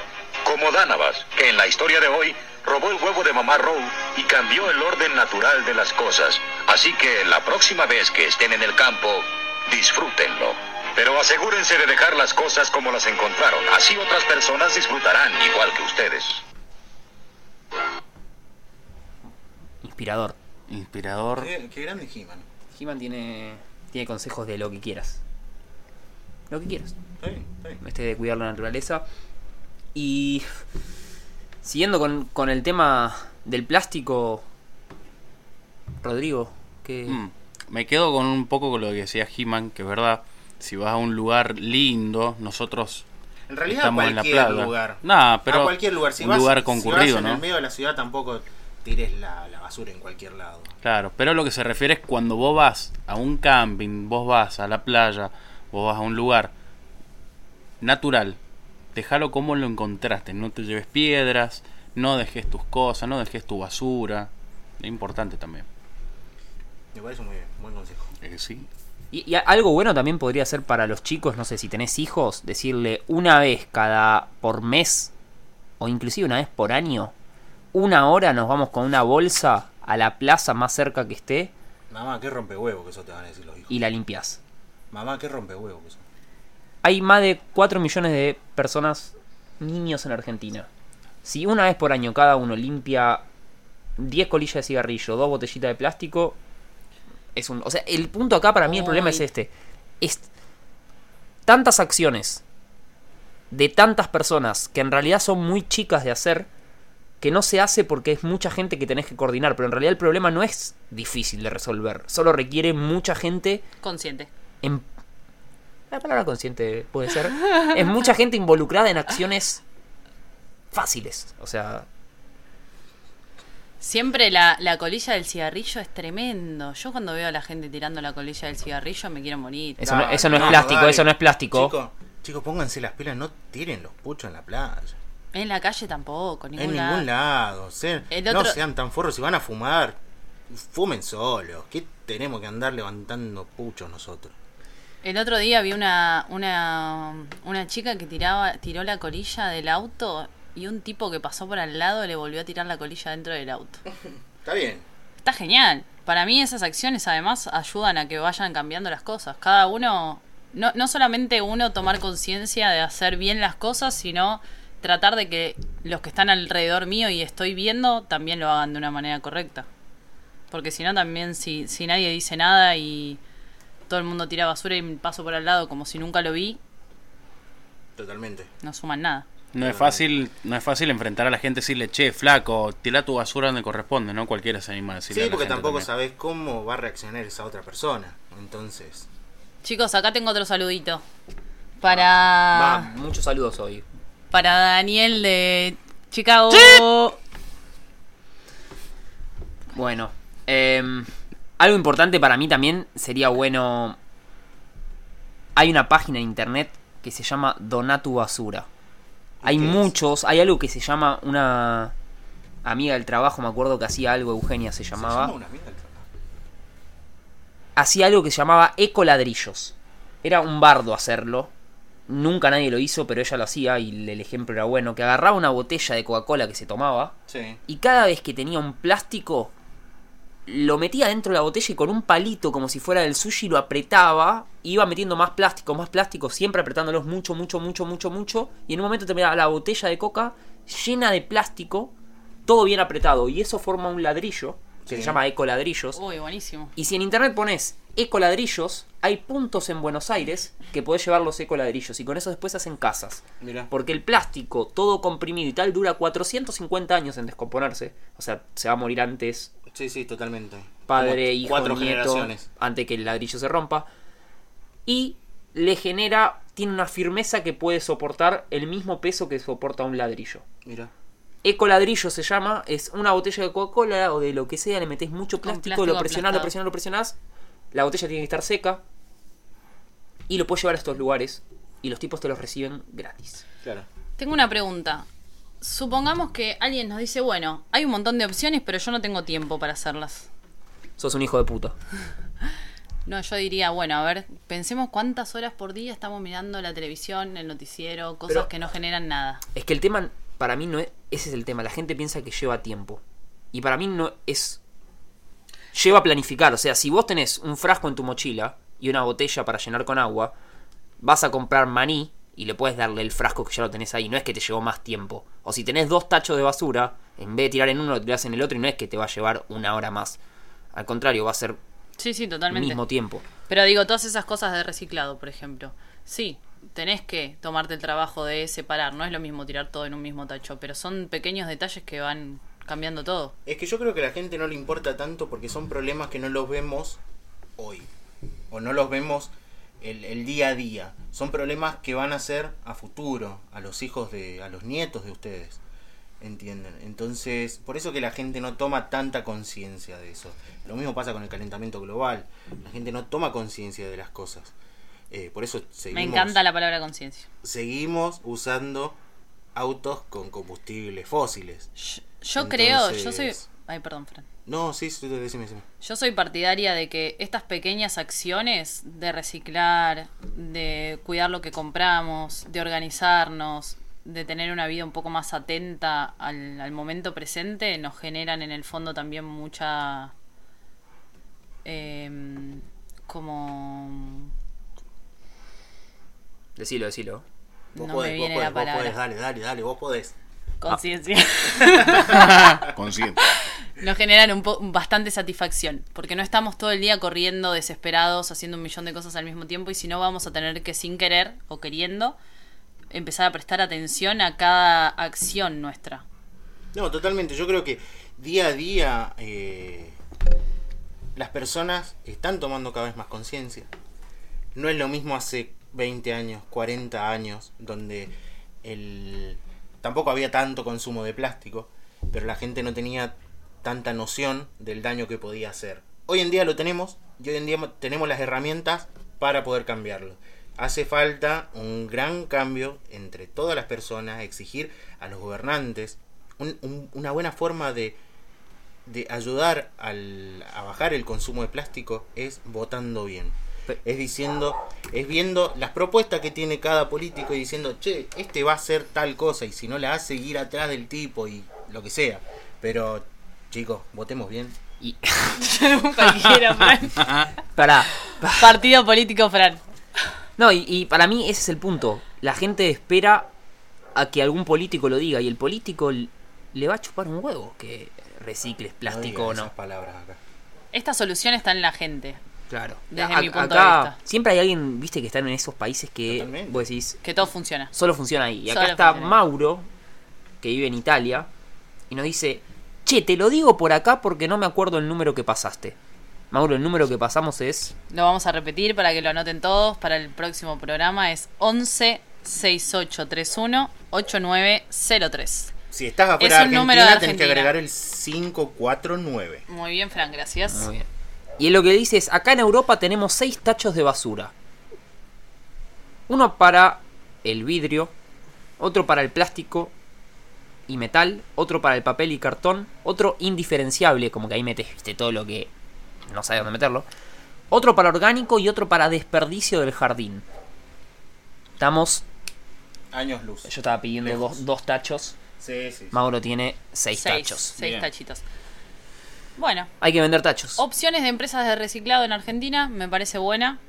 Como Danavas, que en la historia de hoy robó el huevo de mamá Row y cambió el orden natural de las cosas. Así que la próxima vez que estén en el campo, disfrútenlo. Pero asegúrense de dejar las cosas como las encontraron. Así otras personas disfrutarán igual que ustedes. Inspirador. Inspirador. Qué, qué grande He-Man. He-Man tiene, tiene consejos de lo que quieras. Lo que quieras. Bien. Este de cuidar la naturaleza. Y siguiendo con, con el tema del plástico, Rodrigo, que Mm, Me quedo con un poco con lo que decía He-Man, que es verdad. Si vas a un lugar lindo, nosotros En realidad estamos a en la playa. lugar. Nah, pero a cualquier lugar. Si un vas, lugar si concurrido, vas en ¿no? el medio de la ciudad tampoco tires la, la basura en cualquier lado. Claro, pero lo que se refiere es cuando vos vas a un camping, vos vas a la playa, vos vas a un lugar natural, déjalo como lo encontraste, no te lleves piedras, no dejes tus cosas, no dejes tu basura, es importante también. Me parece muy bien, buen consejo. Eh, sí. Y, y algo bueno también podría ser para los chicos, no sé, si tenés hijos, decirle una vez cada por mes o inclusive una vez por año, una hora nos vamos con una bolsa a la plaza más cerca que esté Mamá, qué rompehuevo que eso te van a decir los hijos. y la limpias. Mamá, qué rompehuevo que eso. Hay más de 4 millones de personas, niños en Argentina. Si una vez por año cada uno limpia 10 colillas de cigarrillo, dos botellitas de plástico, es un... O sea, el punto acá para mí el problema Ay. es este. Es tantas acciones de tantas personas que en realidad son muy chicas de hacer que no se hace porque es mucha gente que tenés que coordinar, pero en realidad el problema no es difícil de resolver, solo requiere mucha gente Consciente. en... La palabra consciente puede ser. Es mucha gente involucrada en acciones fáciles. O sea, Siempre la, la colilla del cigarrillo es tremendo. Yo cuando veo a la gente tirando la colilla del cigarrillo me quiero morir. eso no, Dale, eso no es plástico, dale. eso no es plástico. Chicos, pónganse las pilas, no tiren los puchos en la playa. En la calle tampoco, En ningún ningún lado. El No otro- sean tan forros. Si van a fumar, fumen solos. ¿Qué tenemos que andar levantando puchos nosotros? El otro día vi una, una, una chica que tiraba, tiró la colilla del auto y un tipo que pasó por al lado le volvió a tirar la colilla dentro del auto. Está bien. Está genial. Para mí esas acciones además ayudan a que vayan cambiando las cosas. Cada uno, no, no solamente uno tomar conciencia de hacer bien las cosas, sino tratar de que los que están alrededor mío y estoy viendo también lo hagan de una manera correcta. Porque si no también si, si nadie dice nada y todo el mundo tira basura y paso por al lado como si nunca lo vi, Totalmente. no suman nada. No es fácil, no es fácil enfrentar a la gente y decirle, che, flaco, tira tu basura donde corresponde, ¿no? Cualquiera se anima a decirle Sí, a la porque gente tampoco también. sabes cómo va a reaccionar esa otra persona. Entonces, Chicos, acá tengo otro saludito. Para... Va, muchos saludos hoy. Para Daniel de Chicago. Bueno, em, algo importante para mí también sería bueno. Hay una página en internet que se llama Dona tu basura. Hay muchos, hay algo que se llama una amiga del trabajo, me acuerdo que hacía algo, Eugenia se ¿se llamaba. llama una trabajo? hacía algo que se llamaba ecoladrillos. Era un bardo hacerlo. Nunca nadie lo hizo, pero ella lo hacía y el ejemplo era bueno. Que agarraba una botella de Coca-Cola que se tomaba Sí. y cada vez que tenía un plástico lo metía dentro de la botella y con un palito como si fuera del sushi lo apretaba, iba metiendo más plástico, más plástico, siempre apretándolos mucho, mucho, mucho, mucho, mucho, y en un momento terminaba la botella de coca llena de plástico, todo bien apretado, y eso forma un ladrillo, que Sí. se llama ecoladrillos, Uy, buenísimo. y si en internet pones ecoladrillos, hay puntos en Buenos Aires que podés llevar los ecoladrillos, y con eso después hacen casas. Porque el plástico, todo comprimido y tal, dura 450 años en descomponerse. O sea, se va a morir antes Sí, sí, totalmente. padre, Como hijo, Cuatro nieto, generaciones. antes que el ladrillo se rompa. Y le genera, tiene una firmeza que puede soportar el mismo peso que soporta un ladrillo. Mira. Ecoladrillo se llama, es una botella de Coca-Cola o de lo que sea, le metes mucho plástico, plástico lo presionás, lo presionás, lo presionás, la botella tiene que estar seca y lo puedes llevar a estos lugares y los tipos te los reciben gratis. Claro. Tengo una pregunta. Supongamos que alguien nos dice, bueno, hay un montón de opciones, pero yo no tengo tiempo para hacerlas. Sos un hijo de puta. No, yo diría, bueno, a ver, pensemos cuántas horas por día estamos mirando la televisión, el noticiero, cosas Pero- que no generan nada. Es que el tema, para mí no es, ese es el tema. La gente piensa que lleva tiempo. Y para mí no es... Lleva a planificar. O sea, si vos tenés un frasco en tu mochila y una botella para llenar con agua, vas a comprar maní y le puedes darle el frasco que ya lo tenés ahí. No es que te llevó más tiempo. O si tenés dos tachos de basura, en vez de tirar en uno, lo tirás en el otro y no es que te va a llevar una hora más. Al contrario, va a ser Sí, sí, el totalmente. mismo tiempo. Pero digo, todas esas cosas de reciclado, por ejemplo. Sí, tenés que tomarte el trabajo de separar. No es lo mismo tirar todo en un mismo tacho, pero son pequeños detalles que van cambiando todo. Es que yo creo que a la gente no le importa tanto porque son problemas que no los vemos hoy. O no los vemos el, el día a día. Son problemas que van a ser a futuro, a los hijos de, a los nietos de ustedes. ¿Entienden? Entonces, por eso que la gente no toma tanta conciencia de eso. Lo mismo pasa con el calentamiento global. La gente no toma conciencia de las cosas. Eh, por eso seguimos, Me encanta la palabra conciencia. seguimos usando autos con combustibles fósiles. Yo, yo creo, yo soy... Ay, perdón, Fran. No, sí, sí, decime, decime. Yo soy partidaria de que estas pequeñas acciones de reciclar, de cuidar lo que compramos, de organizarnos, de tener una vida un poco más atenta al, al momento presente, nos generan en el fondo también mucha... em, como... Decilo, decilo. Vos no podés, me vos viene podés, la vos palabra. podés, dale, dale, dale, vos podés. Conciencia. Consciente. Nos generan un po- bastante satisfacción, porque no estamos todo el día corriendo desesperados, haciendo un millón de cosas al mismo tiempo, y si no vamos a tener que sin querer o queriendo empezar a prestar atención a cada acción nuestra. No, totalmente. Yo creo que día a día eh, las personas están tomando cada vez más conciencia. No es lo mismo hace 20 años, 40 años, donde el tampoco había tanto consumo de plástico, pero la gente no tenía tanta noción del daño que podía hacer. Hoy en día lo tenemos y hoy en día mo- tenemos las herramientas para poder cambiarlo. Hace falta un gran cambio entre todas las personas, exigir a los gobernantes un- un- una buena forma de, de ayudar al, a bajar el consumo de plástico es votando bien. Es diciendo, es viendo las propuestas que tiene cada político y diciendo, che, este va a hacer tal cosa y si no la hace, ir atrás del tipo y lo que sea. Pero, chicos, votemos bien. Y Cualquiera, Fran. para Partido político, Fran. No, y, y para mí ese es el punto. La gente espera a que algún político lo diga y el político le va a chupar un huevo que recicles plástico o digan no. esas palabras acá. Esta solución está en la gente, Claro. Desde A- mi punto acá de vista. siempre hay alguien, viste, que están en esos países que Totalmente. vos decís, que todo funciona. solo funciona ahí. Y acá Solo está funciona. Mauro, que vive en Italia, y nos dice, che, te lo digo por acá porque no me acuerdo el número que pasaste. Mauro, el número que pasamos es... Lo vamos a repetir para que lo anoten todos. Para el próximo programa es 11 6831 8903. Si estás afuera Es de un Argentina, número de tenés que Argentina. agregar el 549. Muy bien, Fran, gracias. Muy bien. Y lo que dice es, acá en Europa tenemos seis tachos de basura. Uno para el vidrio, otro para el plástico y metal, otro para el papel y cartón, otro indiferenciable, como que ahí metes viste, todo lo que no sabes dónde meterlo. Otro para orgánico y otro para desperdicio del jardín. Estamos, Años luz. yo estaba pidiendo dos, dos tachos, Sí, sí. sí. Mauro tiene seis, Seis, tachos. seis Bien. tachitos. Bueno, Hay que vender tachos. opciones de empresas de reciclado en Argentina me parece buena.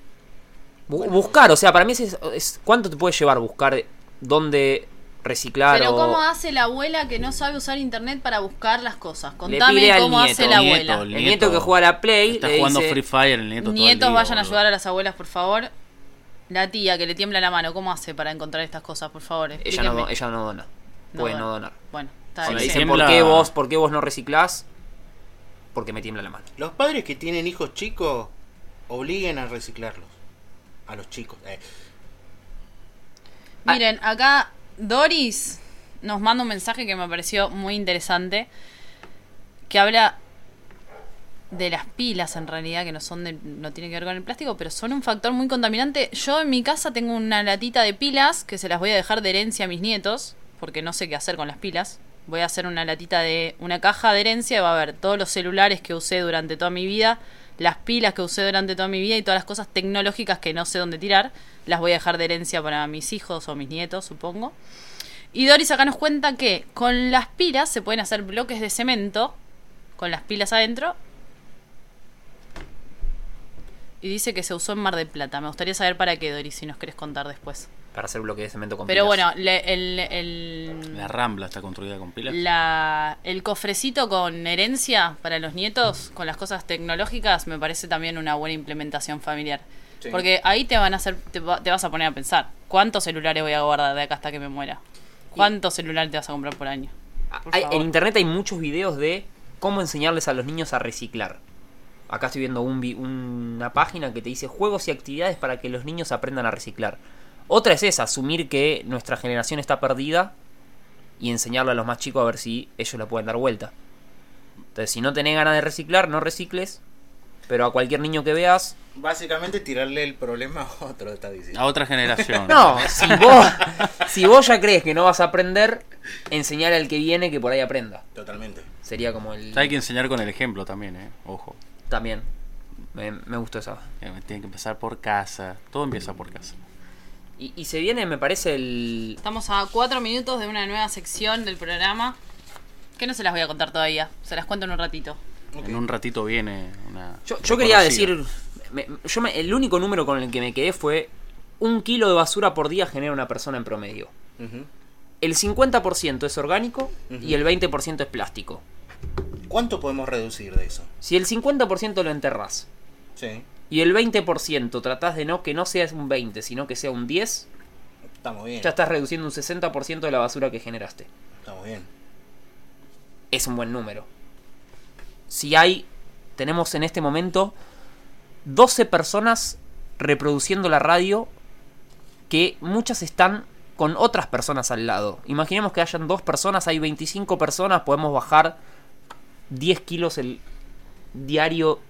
Bu- buscar, o sea, para mí es, es- ¿Cuánto te puede llevar buscar dónde reciclar Pero o- ¿cómo hace la abuela que no sabe usar internet para buscar las cosas? pide Contame al cómo nieto. hace la Nieto, abuela. el El nieto que juega a la Play Está le jugando dice- Free Fire el nieto todo el Nietos día, vayan a ayudar a las abuelas, por favor. La tía que le tiembla la mano, ¿cómo hace para encontrar estas cosas, por favor? Ella no, ella no dona. No Puede dona. no donar. Bueno, está Si bien. me Sí. dicen Tiembla- por qué vos, por qué vos no reciclás, porque me tiembla la mano. Los padres que tienen hijos chicos obliguen a reciclarlos. A los chicos. Eh. Miren, acá Doris nos manda un mensaje que me pareció muy interesante. Que habla de las pilas en realidad, que no son de- no tienen que ver con el plástico, pero son un factor muy contaminante. Yo en mi casa tengo una latita de pilas que se las voy a dejar de herencia a mis nietos, porque no sé qué hacer con las pilas. Voy a hacer una latita de una caja de herencia y va a haber todos los celulares que usé durante toda mi vida, las pilas que usé durante toda mi vida y todas las cosas tecnológicas que no sé dónde tirar. Las voy a dejar de herencia para mis hijos o mis nietos, supongo. Y Doris acá nos cuenta que con las pilas se pueden hacer bloques de cemento, con las pilas adentro. Y dice que se usó en Mar del Plata. Me gustaría saber para qué, Doris, si nos querés contar después. Para hacer bloque de cemento con Pero pilas. bueno, le- el, el, La Rambla está construida con pilas. la- el cofrecito con herencia para los nietos, con las cosas tecnológicas, me parece también una buena implementación familiar. Sí. Porque ahí te van a hacer, te, va- te vas a poner a pensar, ¿cuántos celulares voy a guardar de acá hasta que me muera? ¿Cuántos celulares te vas a comprar por año? Por Hay- favor. en internet hay muchos videos de cómo enseñarles a los niños a reciclar. Acá estoy viendo un vi- una página que te dice juegos y actividades para que los niños aprendan a reciclar. Otra es esa, asumir que nuestra generación está perdida y enseñarle a los más chicos a ver si ellos la pueden dar vuelta. Entonces, si no tenés ganas de reciclar, no recicles. Pero a cualquier niño que veas, Básicamente tirarle el problema a otro, está diciendo. A otra generación. no, si vos, si vos ya crees que no vas a aprender, enseñar al que viene que por ahí aprenda. Totalmente. Sería como el... Hay que enseñar con el ejemplo también, ¿eh? Ojo. También. Me, me gustó esa. Eh, Tiene que empezar por casa. Todo empieza por casa. Y, y se viene, me parece, el. Estamos a cuatro minutos de una nueva sección del programa. Que no se las voy a contar todavía. Se las cuento en un ratito. En un ratito viene una. Yo, yo quería decir. me- yo me- el único número con el que me quedé fue. Un kilo de basura por día genera una persona en promedio. El 50% es orgánico y el 20% es plástico. ¿Cuánto podemos reducir de eso? Si el 50% lo enterrás Sí, y el 20% tratás de no que no sea un 20, sino que sea un 10, estamos bien. ya estás reduciendo un 60% de la basura que generaste. Estamos bien. es un buen número. Si hay, tenemos en este momento 12 personas reproduciendo la radio que muchas están con otras personas al lado. Imaginemos que hayan dos personas, hay 25 personas, podemos bajar 10 kilos el diario,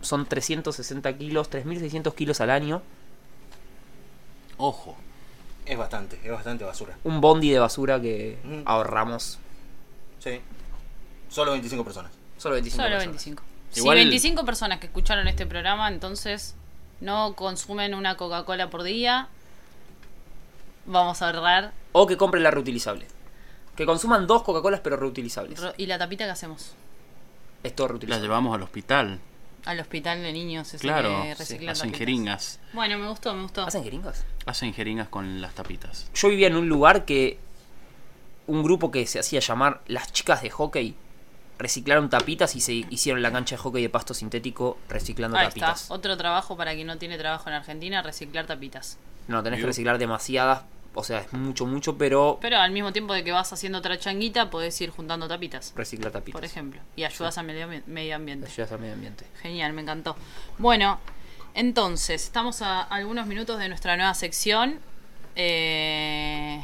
son 360 kilos, 3.600 kilos al año. Ojo. Es bastante, es bastante basura. Un bondi de basura que Mm. ahorramos. Sí. Solo 25 personas. Solo 25 Solo personas. 25. Igual- Si 25 personas que escucharon este programa, entonces no consumen una Coca-Cola por día, vamos a ahorrar. O que compren la reutilizable. Que consuman dos Coca-Colas pero reutilizables. ¿Y la tapita que hacemos? Es todo La reutilizable. llevamos al hospital. Al hospital de niños. ese Claro. que Hacen tapitas. jeringas. Bueno, me gustó, me gustó. ¿Hacen jeringas? Hacen jeringas con las tapitas. Yo vivía en un lugar que un grupo que se hacía llamar las chicas de hockey reciclaron tapitas y se hicieron la cancha de hockey de pasto sintético reciclando Ahí tapitas. está. Otro trabajo para quien no tiene trabajo en Argentina, reciclar tapitas. No, tenés que reciclar demasiadas, o sea, es mucho, mucho, pero Pero al mismo tiempo de que vas haciendo otra changuita, podés ir juntando tapitas, recicla tapitas. por ejemplo. Y ayudas al medio, medio ambiente. Ayudas al medio ambiente. Genial, me encantó. Bueno, entonces, estamos a algunos minutos de nuestra nueva sección. Eh,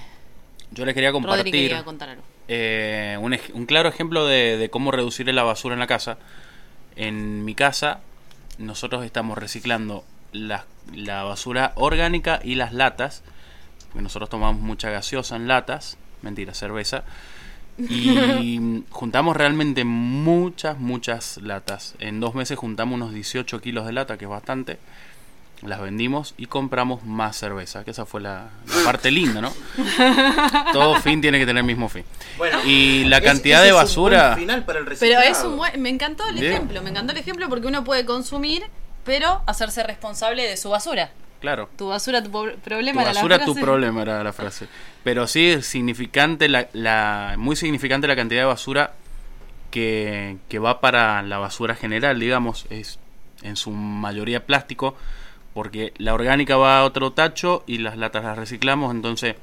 Yo les quería Rodri compartir quería contar algo. Eh, un, claro ejemplo de, de cómo reducir la basura en la casa. En mi casa, nosotros estamos reciclando la, la basura orgánica y las latas. Porque nosotros tomamos mucha gaseosa en latas. Mentira, cerveza. Y juntamos realmente muchas, muchas latas. En dos meses juntamos unos 18 kilos de lata, que es bastante. Las vendimos y compramos más cerveza, que esa fue la, la parte linda, ¿no? Todo fin tiene que tener el mismo fin. Bueno, Y la cantidad de es un basura... buen final para el Pero es un buen. Me encantó el ejemplo, me encantó el ejemplo porque uno puede consumir, pero hacerse responsable de su basura. Claro. Tu basura, tu po- Tu problema. era la basura, tu frase. problema era la frase. Pero sí es significante, la, la, muy significante la cantidad de basura que, que va para la basura general, digamos, es en su mayoría plástico, porque la orgánica va a otro tacho y las latas las reciclamos, entonces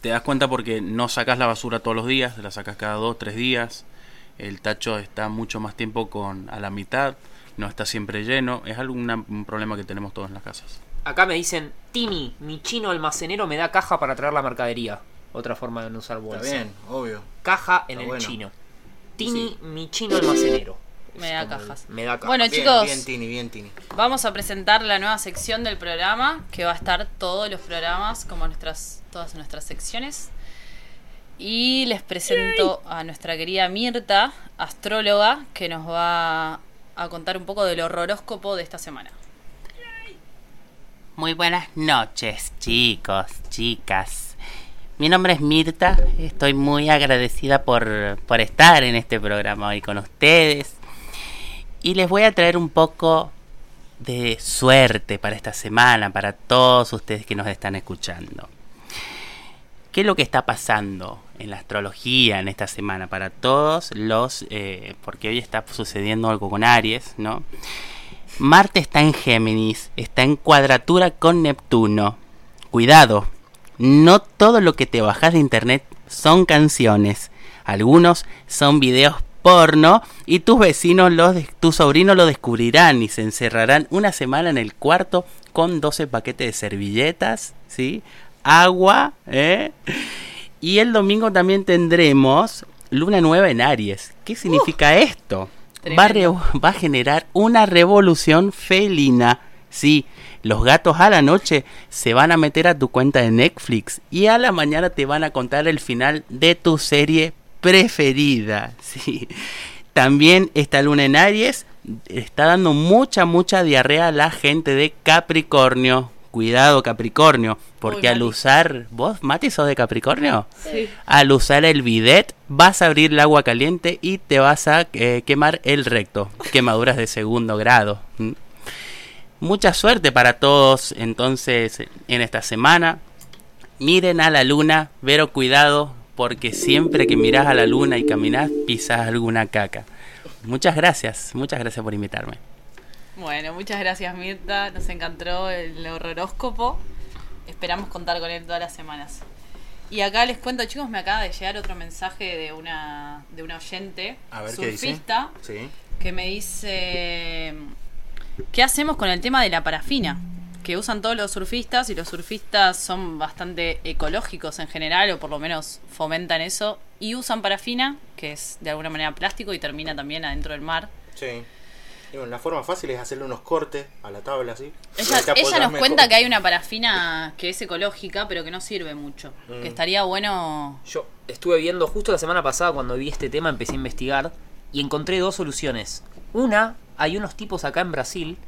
te das cuenta porque no sacas la basura todos los días, la sacas cada dos, tres días, el tacho está mucho más tiempo con a la mitad, no está siempre lleno, es algún un problema que tenemos todos en las casas. Acá me dicen, Tini, mi chino almacenero me da caja para traer la mercadería. Otra forma de no usar bolsa. Está bien, obvio. Caja en Está el bueno. chino. Tini, mi chino almacenero. Me da cajas. Me da caja. Bueno, Bien, chicos, Bien, Tini, bien, Tini. vamos a presentar la nueva sección del programa, que va a estar todos los programas, como nuestras, todas nuestras secciones. Y les presento a nuestra querida Mirta, astróloga, que nos va a contar un poco del horroróscopo de esta semana. Muy buenas noches, chicos, chicas. Mi nombre es Mirta, estoy muy agradecida por, por estar en este programa hoy con ustedes. Y les voy a traer un poco de suerte para esta semana, para todos ustedes que nos están escuchando. ¿Qué es lo que está pasando en la astrología en esta semana para todos los... eh, porque hoy está sucediendo algo con Aries, ¿no? Marte está en Géminis, está en cuadratura con Neptuno. Cuidado, no todo lo que te bajas de internet son canciones. Algunos son videos porno y tus vecinos, los tus sobrinos lo descubrirán y se encerrarán una semana en el cuarto con 12 paquetes de servilletas, ¿sí? Agua, ¿eh? Y el domingo también tendremos luna nueva en Aries. ¿Qué significa esto? Va a, va a generar una revolución felina. Sí, los gatos a la noche se van a meter a tu cuenta de Netflix y a la mañana te van a contar el final de tu serie preferida. Sí. También esta luna en Aries está dando mucha, mucha diarrea a la gente de Capricornio. Cuidado Capricornio, porque Uy, al usar... ¿Vos, Mati, sos de Capricornio? Sí. Al usar el bidet vas a abrir el agua caliente y te vas a eh, quemar el recto. Quemaduras de segundo grado. ¿m? Mucha suerte para todos entonces en esta semana. Miren a la luna, pero cuidado porque siempre que mirás a la luna y caminás pisas alguna caca. Muchas gracias, muchas gracias por invitarme. Bueno, muchas gracias Mirta, nos encantó el horroróscopo. Esperamos contar con él todas las semanas. Y acá les cuento, chicos, me acaba de llegar otro mensaje de una de una oyente A ver qué dice. surfista Sí. que me dice ¿qué hacemos con el tema de la parafina? Que usan todos los surfistas y los surfistas son bastante ecológicos en general, o por lo menos fomentan eso, y usan parafina, que es de alguna manera plástico y termina también adentro del mar. Sí. Y bueno, la forma fácil es hacerle unos cortes a la tabla así. Ella, ella nos mejor. cuenta que hay una parafina que es ecológica, pero que no sirve mucho. Mm. Que estaría bueno. Yo estuve viendo justo la semana pasada cuando vi este tema, empecé a investigar y encontré dos soluciones. Una, hay unos tipos acá en Brasil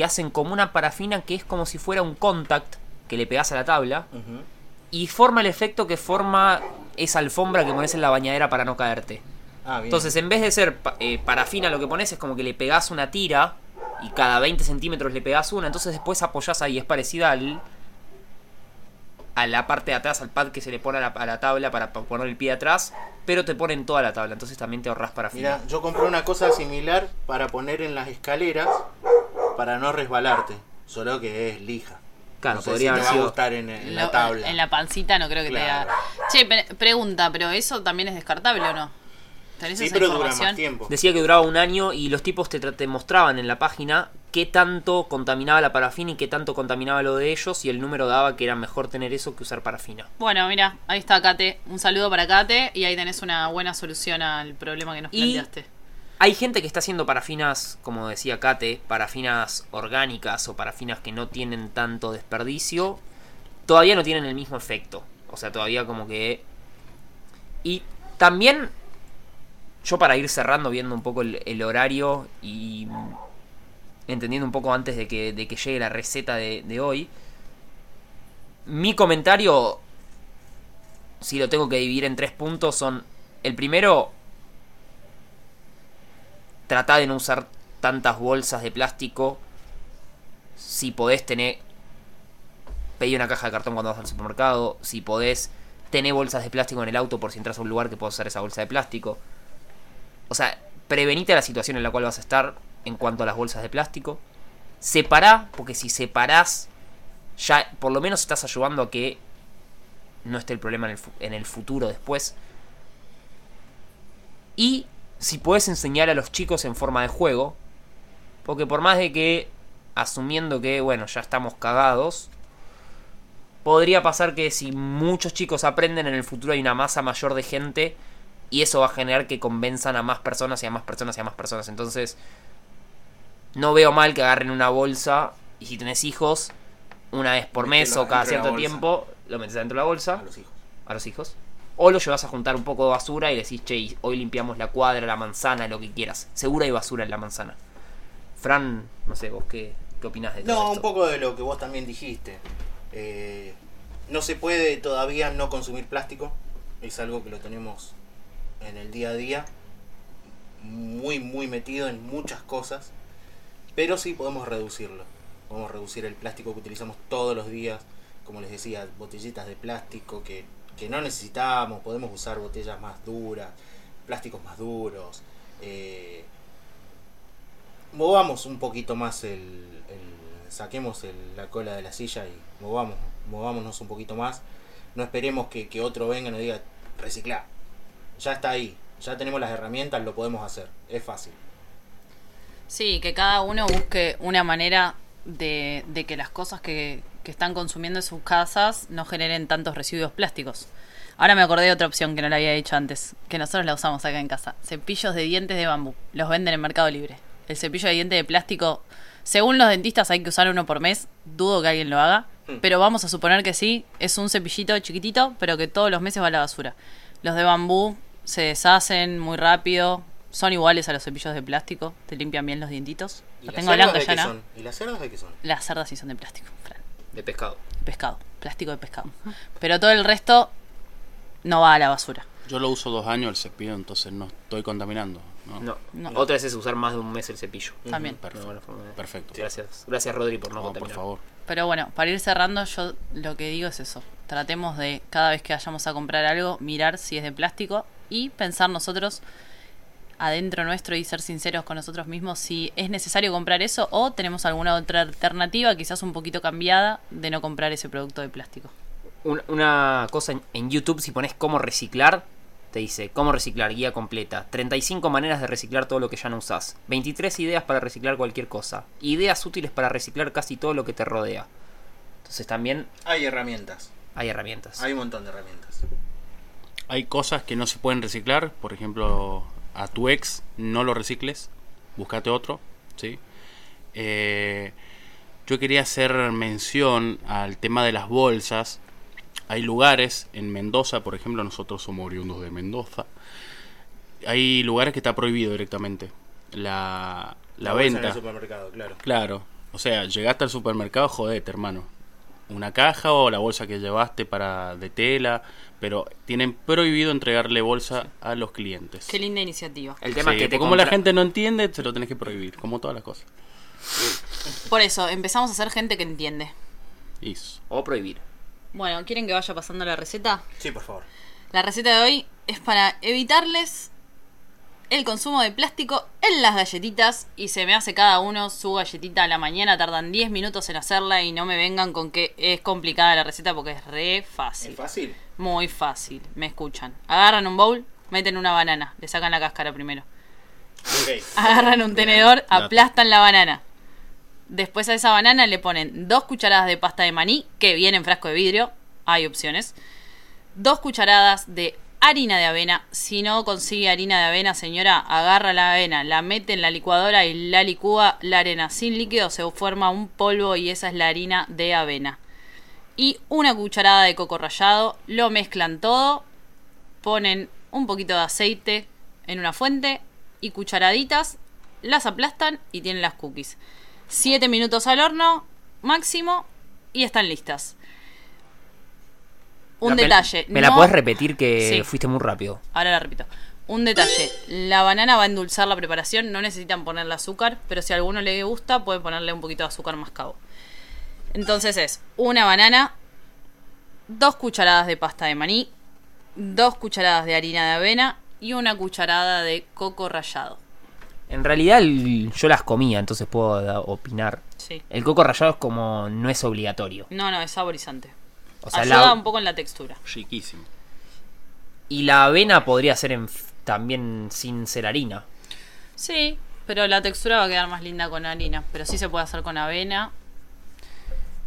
que hacen como una parafina que es como si fuera un contact que le pegas a la tabla y forma el efecto que forma esa alfombra que pones en la bañadera para no caerte. Ah. Entonces, en vez de ser eh, parafina, lo que pones es como que le pegás una tira y cada 20 centímetros le pegás una. Entonces, después apoyás ahí. Es parecida al. a la parte de atrás, al pad que se le pone a la, a la tabla para pa- poner el pie atrás. Pero te ponen toda la tabla. Entonces, también te ahorras parafina. Mira, yo compré una cosa similar para poner en las escaleras para no resbalarte. Solo que es lija. Claro, no sé podría si te haber va a sido- gustar en, en la tabla. En la pancita no creo que Claro. te haga. Che, pregunta, pero eso también es descartable o no? ¿Tenés Sí, esa pero dura más tiempo. Decía que duraba un año y los tipos te, tra- te mostraban en la página qué tanto contaminaba la parafina y qué tanto contaminaba lo de ellos. Y el número daba que era mejor tener eso que usar parafina. Bueno, mira, ahí está Kate. Un saludo para Kate y ahí tenés una buena solución al problema que nos Y- planteaste. Hay gente que está haciendo parafinas, como decía Kate, parafinas orgánicas o parafinas que no tienen tanto desperdicio. Todavía no tienen el mismo efecto. O sea, todavía como que... Y también, yo para ir cerrando, viendo un poco el, horario y entendiendo un poco antes de que, de que llegue la receta de, de hoy, mi comentario, si lo tengo que dividir en tres puntos, son... El primero, Trata de no usar tantas bolsas de plástico. Si podés tener. Pedí una caja de cartón cuando vas al supermercado. Si podés, tener bolsas de plástico en el auto por si entras a un lugar que puedas usar esa bolsa de plástico. O sea, prevenite la situación en la cual vas a estar en cuanto a las bolsas de plástico. Separá, porque si separás, ya por lo menos estás ayudando a que no esté el problema en el, en el futuro después. Y si puedes enseñar a los chicos en forma de juego, porque por más de que, asumiendo que, bueno, ya estamos cagados, podría pasar que si muchos chicos aprenden en el futuro hay una masa mayor de gente y eso va a generar que convenzan a más personas y a más personas y a más personas. Entonces, no veo mal que agarren una bolsa y si tenés hijos, una vez por mes o cada cierto tiempo, lo metes dentro de la bolsa A los hijos. a los hijos. O lo llevas a juntar un poco de basura y decís, che, hoy limpiamos la cuadra, la manzana, lo que quieras. Seguro hay basura en la manzana. Fran, no sé, vos qué, qué opinás de todo No, esto? un poco de lo que vos también dijiste. Eh, No se puede todavía no consumir plástico. Es algo que lo tenemos en el día a día. Muy, muy metido en muchas cosas. Pero sí podemos reducirlo. Podemos reducir el plástico que utilizamos todos los días. Como les decía, botellitas de plástico que, que no necesitamos. Podemos usar botellas más duras, plásticos más duros. eh, movamos un poquito más el, saquemos la cola de la silla y movamos, movámonos un poquito más. No esperemos que, otro venga y nos diga reciclar. Ya está ahí, ya tenemos las herramientas, lo podemos hacer. Es fácil. Sí, que cada uno busque una manera de que las cosas que, que están consumiendo en sus casas no generen tantos residuos plásticos. Ahora me acordé de otra opción que no la había dicho antes, que nosotros la usamos acá en casa. Cepillos de dientes de bambú. Los venden en Mercado Libre. El cepillo de dientes de plástico, según los dentistas hay que usar uno por mes. Dudo que alguien lo haga. Pero vamos a suponer que sí. Es un cepillito chiquitito, pero que todos los meses va a la basura. Los de bambú se deshacen muy rápido. Son iguales a los cepillos de plástico. Te limpian bien los dientitos. ¿Y. ¿Y las cerdas de qué son? Las cerdas sí son de plástico, Fran. De pescado. Pescado. Plástico de pescado. Pero todo el resto no va a la basura. Yo lo uso dos años el cepillo, entonces no estoy contaminando. ¿no? No. No. Otra vez es usar más de un mes el cepillo. También. De- Perfecto. Gracias. Gracias Rodri por no, No, por contaminar. favor. Pero bueno, para ir cerrando, yo lo que digo es eso. Tratemos de, cada vez que vayamos a comprar algo, mirar si es de plástico y pensar nosotros adentro nuestro y ser sinceros con nosotros mismos si es necesario comprar eso o tenemos alguna otra alternativa, quizás un poquito cambiada, de no comprar ese producto de plástico. Un- una cosa en, YouTube, si pones cómo reciclar, te dice cómo reciclar, guía completa. 35 maneras de reciclar todo lo que ya no usás. 23 ideas para reciclar cualquier cosa. Ideas útiles para reciclar casi todo lo que te rodea. Entonces también Hay herramientas. hay herramientas. Hay un montón de herramientas. Hay cosas que no se pueden reciclar, por ejemplo, a tu ex no lo recicles, búscate otro, ¿sí? Eh, yo quería hacer mención al tema de las bolsas. Hay lugares en Mendoza, por ejemplo, nosotros somos oriundos de Mendoza. Hay lugares que está prohibido directamente la, la, En venta. el supermercado, claro. Claro, o sea, llegaste al supermercado, jodete, hermano. Una caja o la bolsa que llevaste para de tela, pero tienen prohibido entregarle bolsa a los clientes. Qué linda iniciativa. El tema Sí, es que te como la gente no entiende, se lo tenés que prohibir, como todas las cosas. Por eso, empezamos a ser gente que entiende. Eso. O prohibir. Bueno, ¿quieren que vaya pasando la receta? Sí, por favor. La receta de hoy es para evitarles el consumo de plástico en las galletitas y se me hace cada uno su galletita a la mañana, tardan 10 minutos en hacerla y no me vengan con que es complicada la receta porque es re fácil. ¿Es fácil? Muy fácil, me escuchan. Agarran un bowl, meten una banana, le sacan la cáscara primero. Agarran un tenedor, aplastan la banana. Después a esa banana le ponen dos cucharadas de pasta de maní, que viene en frasco de vidrio. Hay opciones. Dos cucharadas de harina de avena. Si no consigue harina de avena, señora, agarra la avena, la mete en la licuadora y la licúa la arena sin líquido. Se forma un polvo y esa es la harina de avena. Y una cucharada de coco rallado. Lo mezclan todo. Ponen un poquito de aceite en una fuente y cucharaditas. Las aplastan y tienen las cookies. 7 minutos al horno máximo y están listas. Un La- detalle. ¿Me, la puedes repetir que Sí. fuiste muy rápido? Ahora la repito. Un detalle. La banana va a endulzar la preparación. No necesitan ponerle azúcar. Pero si a alguno le gusta, puede ponerle un poquito de azúcar mascabo. Entonces es una banana, dos cucharadas de pasta de maní, dos cucharadas de harina de avena y una cucharada de coco rallado. En realidad el- yo las comía, entonces puedo opinar. Sí. El coco rallado es como no es obligatorio. No, no, es saborizante. O sea, Ayuda la- un poco en la textura. Chiquísimo. y la avena podría ser en también sin ser harina. Sí, pero la textura va a quedar más linda con harina. Pero sí se puede hacer con avena.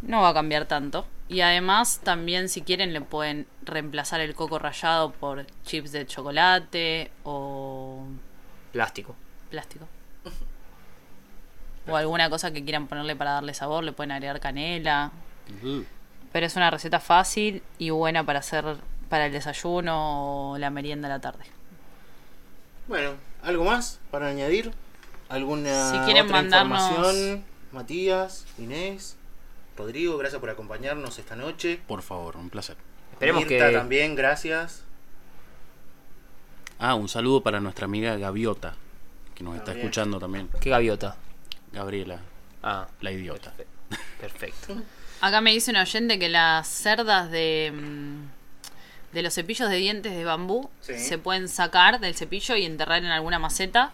No va a cambiar tanto. Y además, también si quieren, le pueden reemplazar el coco rallado por chips de chocolate o Plástico. plástico. O alguna cosa que quieran ponerle para darle sabor, le pueden agregar canela. Uh, Pero es una receta fácil y buena para hacer para el desayuno o la merienda a la tarde. Bueno, ¿algo más para añadir? ¿Alguna Si quieren otra mandarnos- información? Matías, Inés. Rodrigo, gracias por acompañarnos esta noche. Por favor, un placer. Esperemos Mirta que. también, gracias. Ah, un saludo para nuestra amiga Gaviota, que nos está escuchando también. ¿Qué gaviota? Gabriela, Ah, la idiota. perfecto. Acá me dice un oyente que las cerdas de, mm, de los cepillos de dientes de bambú Sí. se pueden sacar del cepillo y enterrar en alguna maceta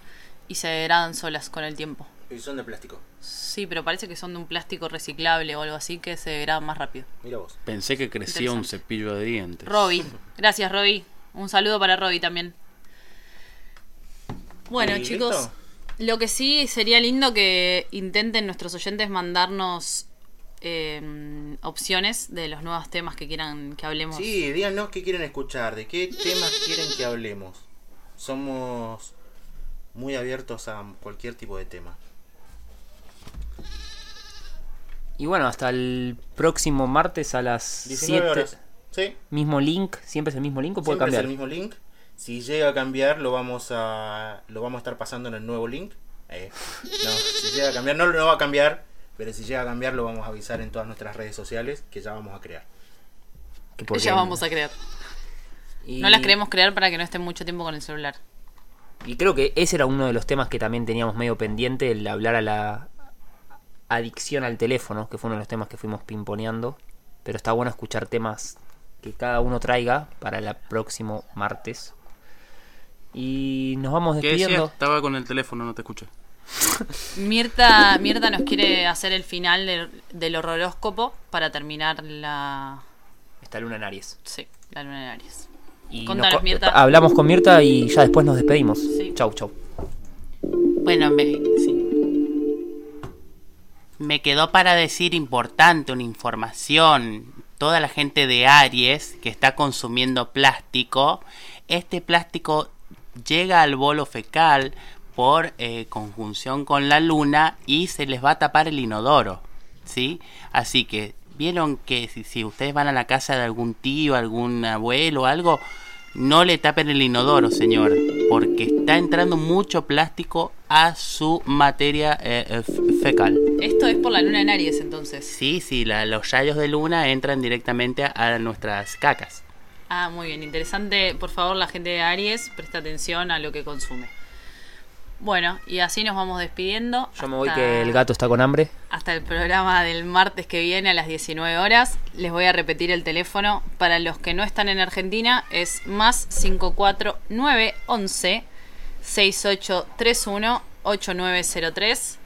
y se degradan solas con el tiempo. Y son de plástico. Sí, pero parece que son de un plástico reciclable o algo así que se degradan más rápido. Mira vos. Pensé que crecía un cepillo de dientes. Roby, gracias Roby. Un saludo para Roby también. Bueno, ¿Y chicos, listo? lo que sí sería lindo que intenten nuestros oyentes mandarnos eh, opciones de los nuevos temas que quieran que hablemos. Sí, díganos qué quieren escuchar, de qué temas quieren que hablemos. Somos muy abiertos a cualquier tipo de tema. Y bueno, hasta el próximo martes a las 19 7. horas. Sí, Mismo link, siempre es el mismo link o puede siempre cambiar. es el mismo link. Si llega a cambiar, lo vamos a lo vamos a estar pasando en el nuevo link. Eh, no, si llega a cambiar, no lo va a cambiar, pero si llega a cambiar, lo vamos a avisar en todas nuestras redes sociales que ya vamos a crear. Que porque- Ya vamos a crear. Y- No las queremos crear para que no estén mucho tiempo con el celular. Y creo que ese era uno de los temas que también teníamos medio pendiente, el hablar a la adicción al teléfono, que fue uno de los temas que fuimos pimponeando. Pero está bueno escuchar temas que cada uno traiga para el próximo martes. Y nos vamos ¿Qué decías? despidiendo. Estaba con el teléfono, no te escuché. Mirta, Mirta nos quiere hacer el final del, del horroróscopo para terminar la. Está Luna en Aries. Sí, la luna de Aries. Y Contanos, nos co- Mirta. Hablamos con Mirta y ya después nos despedimos. Sí. Chau, chau. Bueno, me, sí. me quedó para decir importante una información. Toda la gente de Aries que está consumiendo plástico, este plástico llega al bolo fecal por eh, conjunción con la luna y se les va a tapar el inodoro, ¿sí? Así que vieron que si, si ustedes van a la casa de algún tío, algún abuelo o algo, no le tapen el inodoro, señor, porque está entrando mucho plástico a su materia eh, eh, fecal. Esto es por la luna en Aries, entonces. Sí, sí, la- los rayos de luna entran directamente a, a nuestras cacas. Ah, muy bien, interesante. Por favor, la gente de Aries, presta atención a lo que consume. Bueno, y así nos vamos despidiendo. Yo me voy hasta- que el gato está con hambre. hasta el programa del martes que viene a las 19 horas. Les voy a repetir el teléfono. Para los que no están en Argentina es más 54911 6831 8903.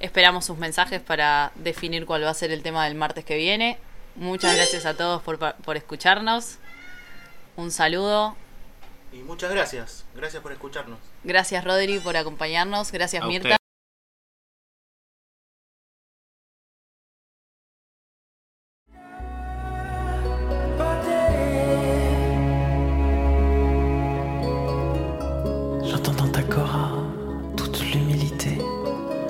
Esperamos sus mensajes para definir cuál va a ser el tema del martes que viene. Muchas gracias a todos por, por escucharnos. Un saludo. Y muchas gracias. Gracias por escucharnos. Gracias Rodri por acompañarnos. Gracias A Mirta. usted.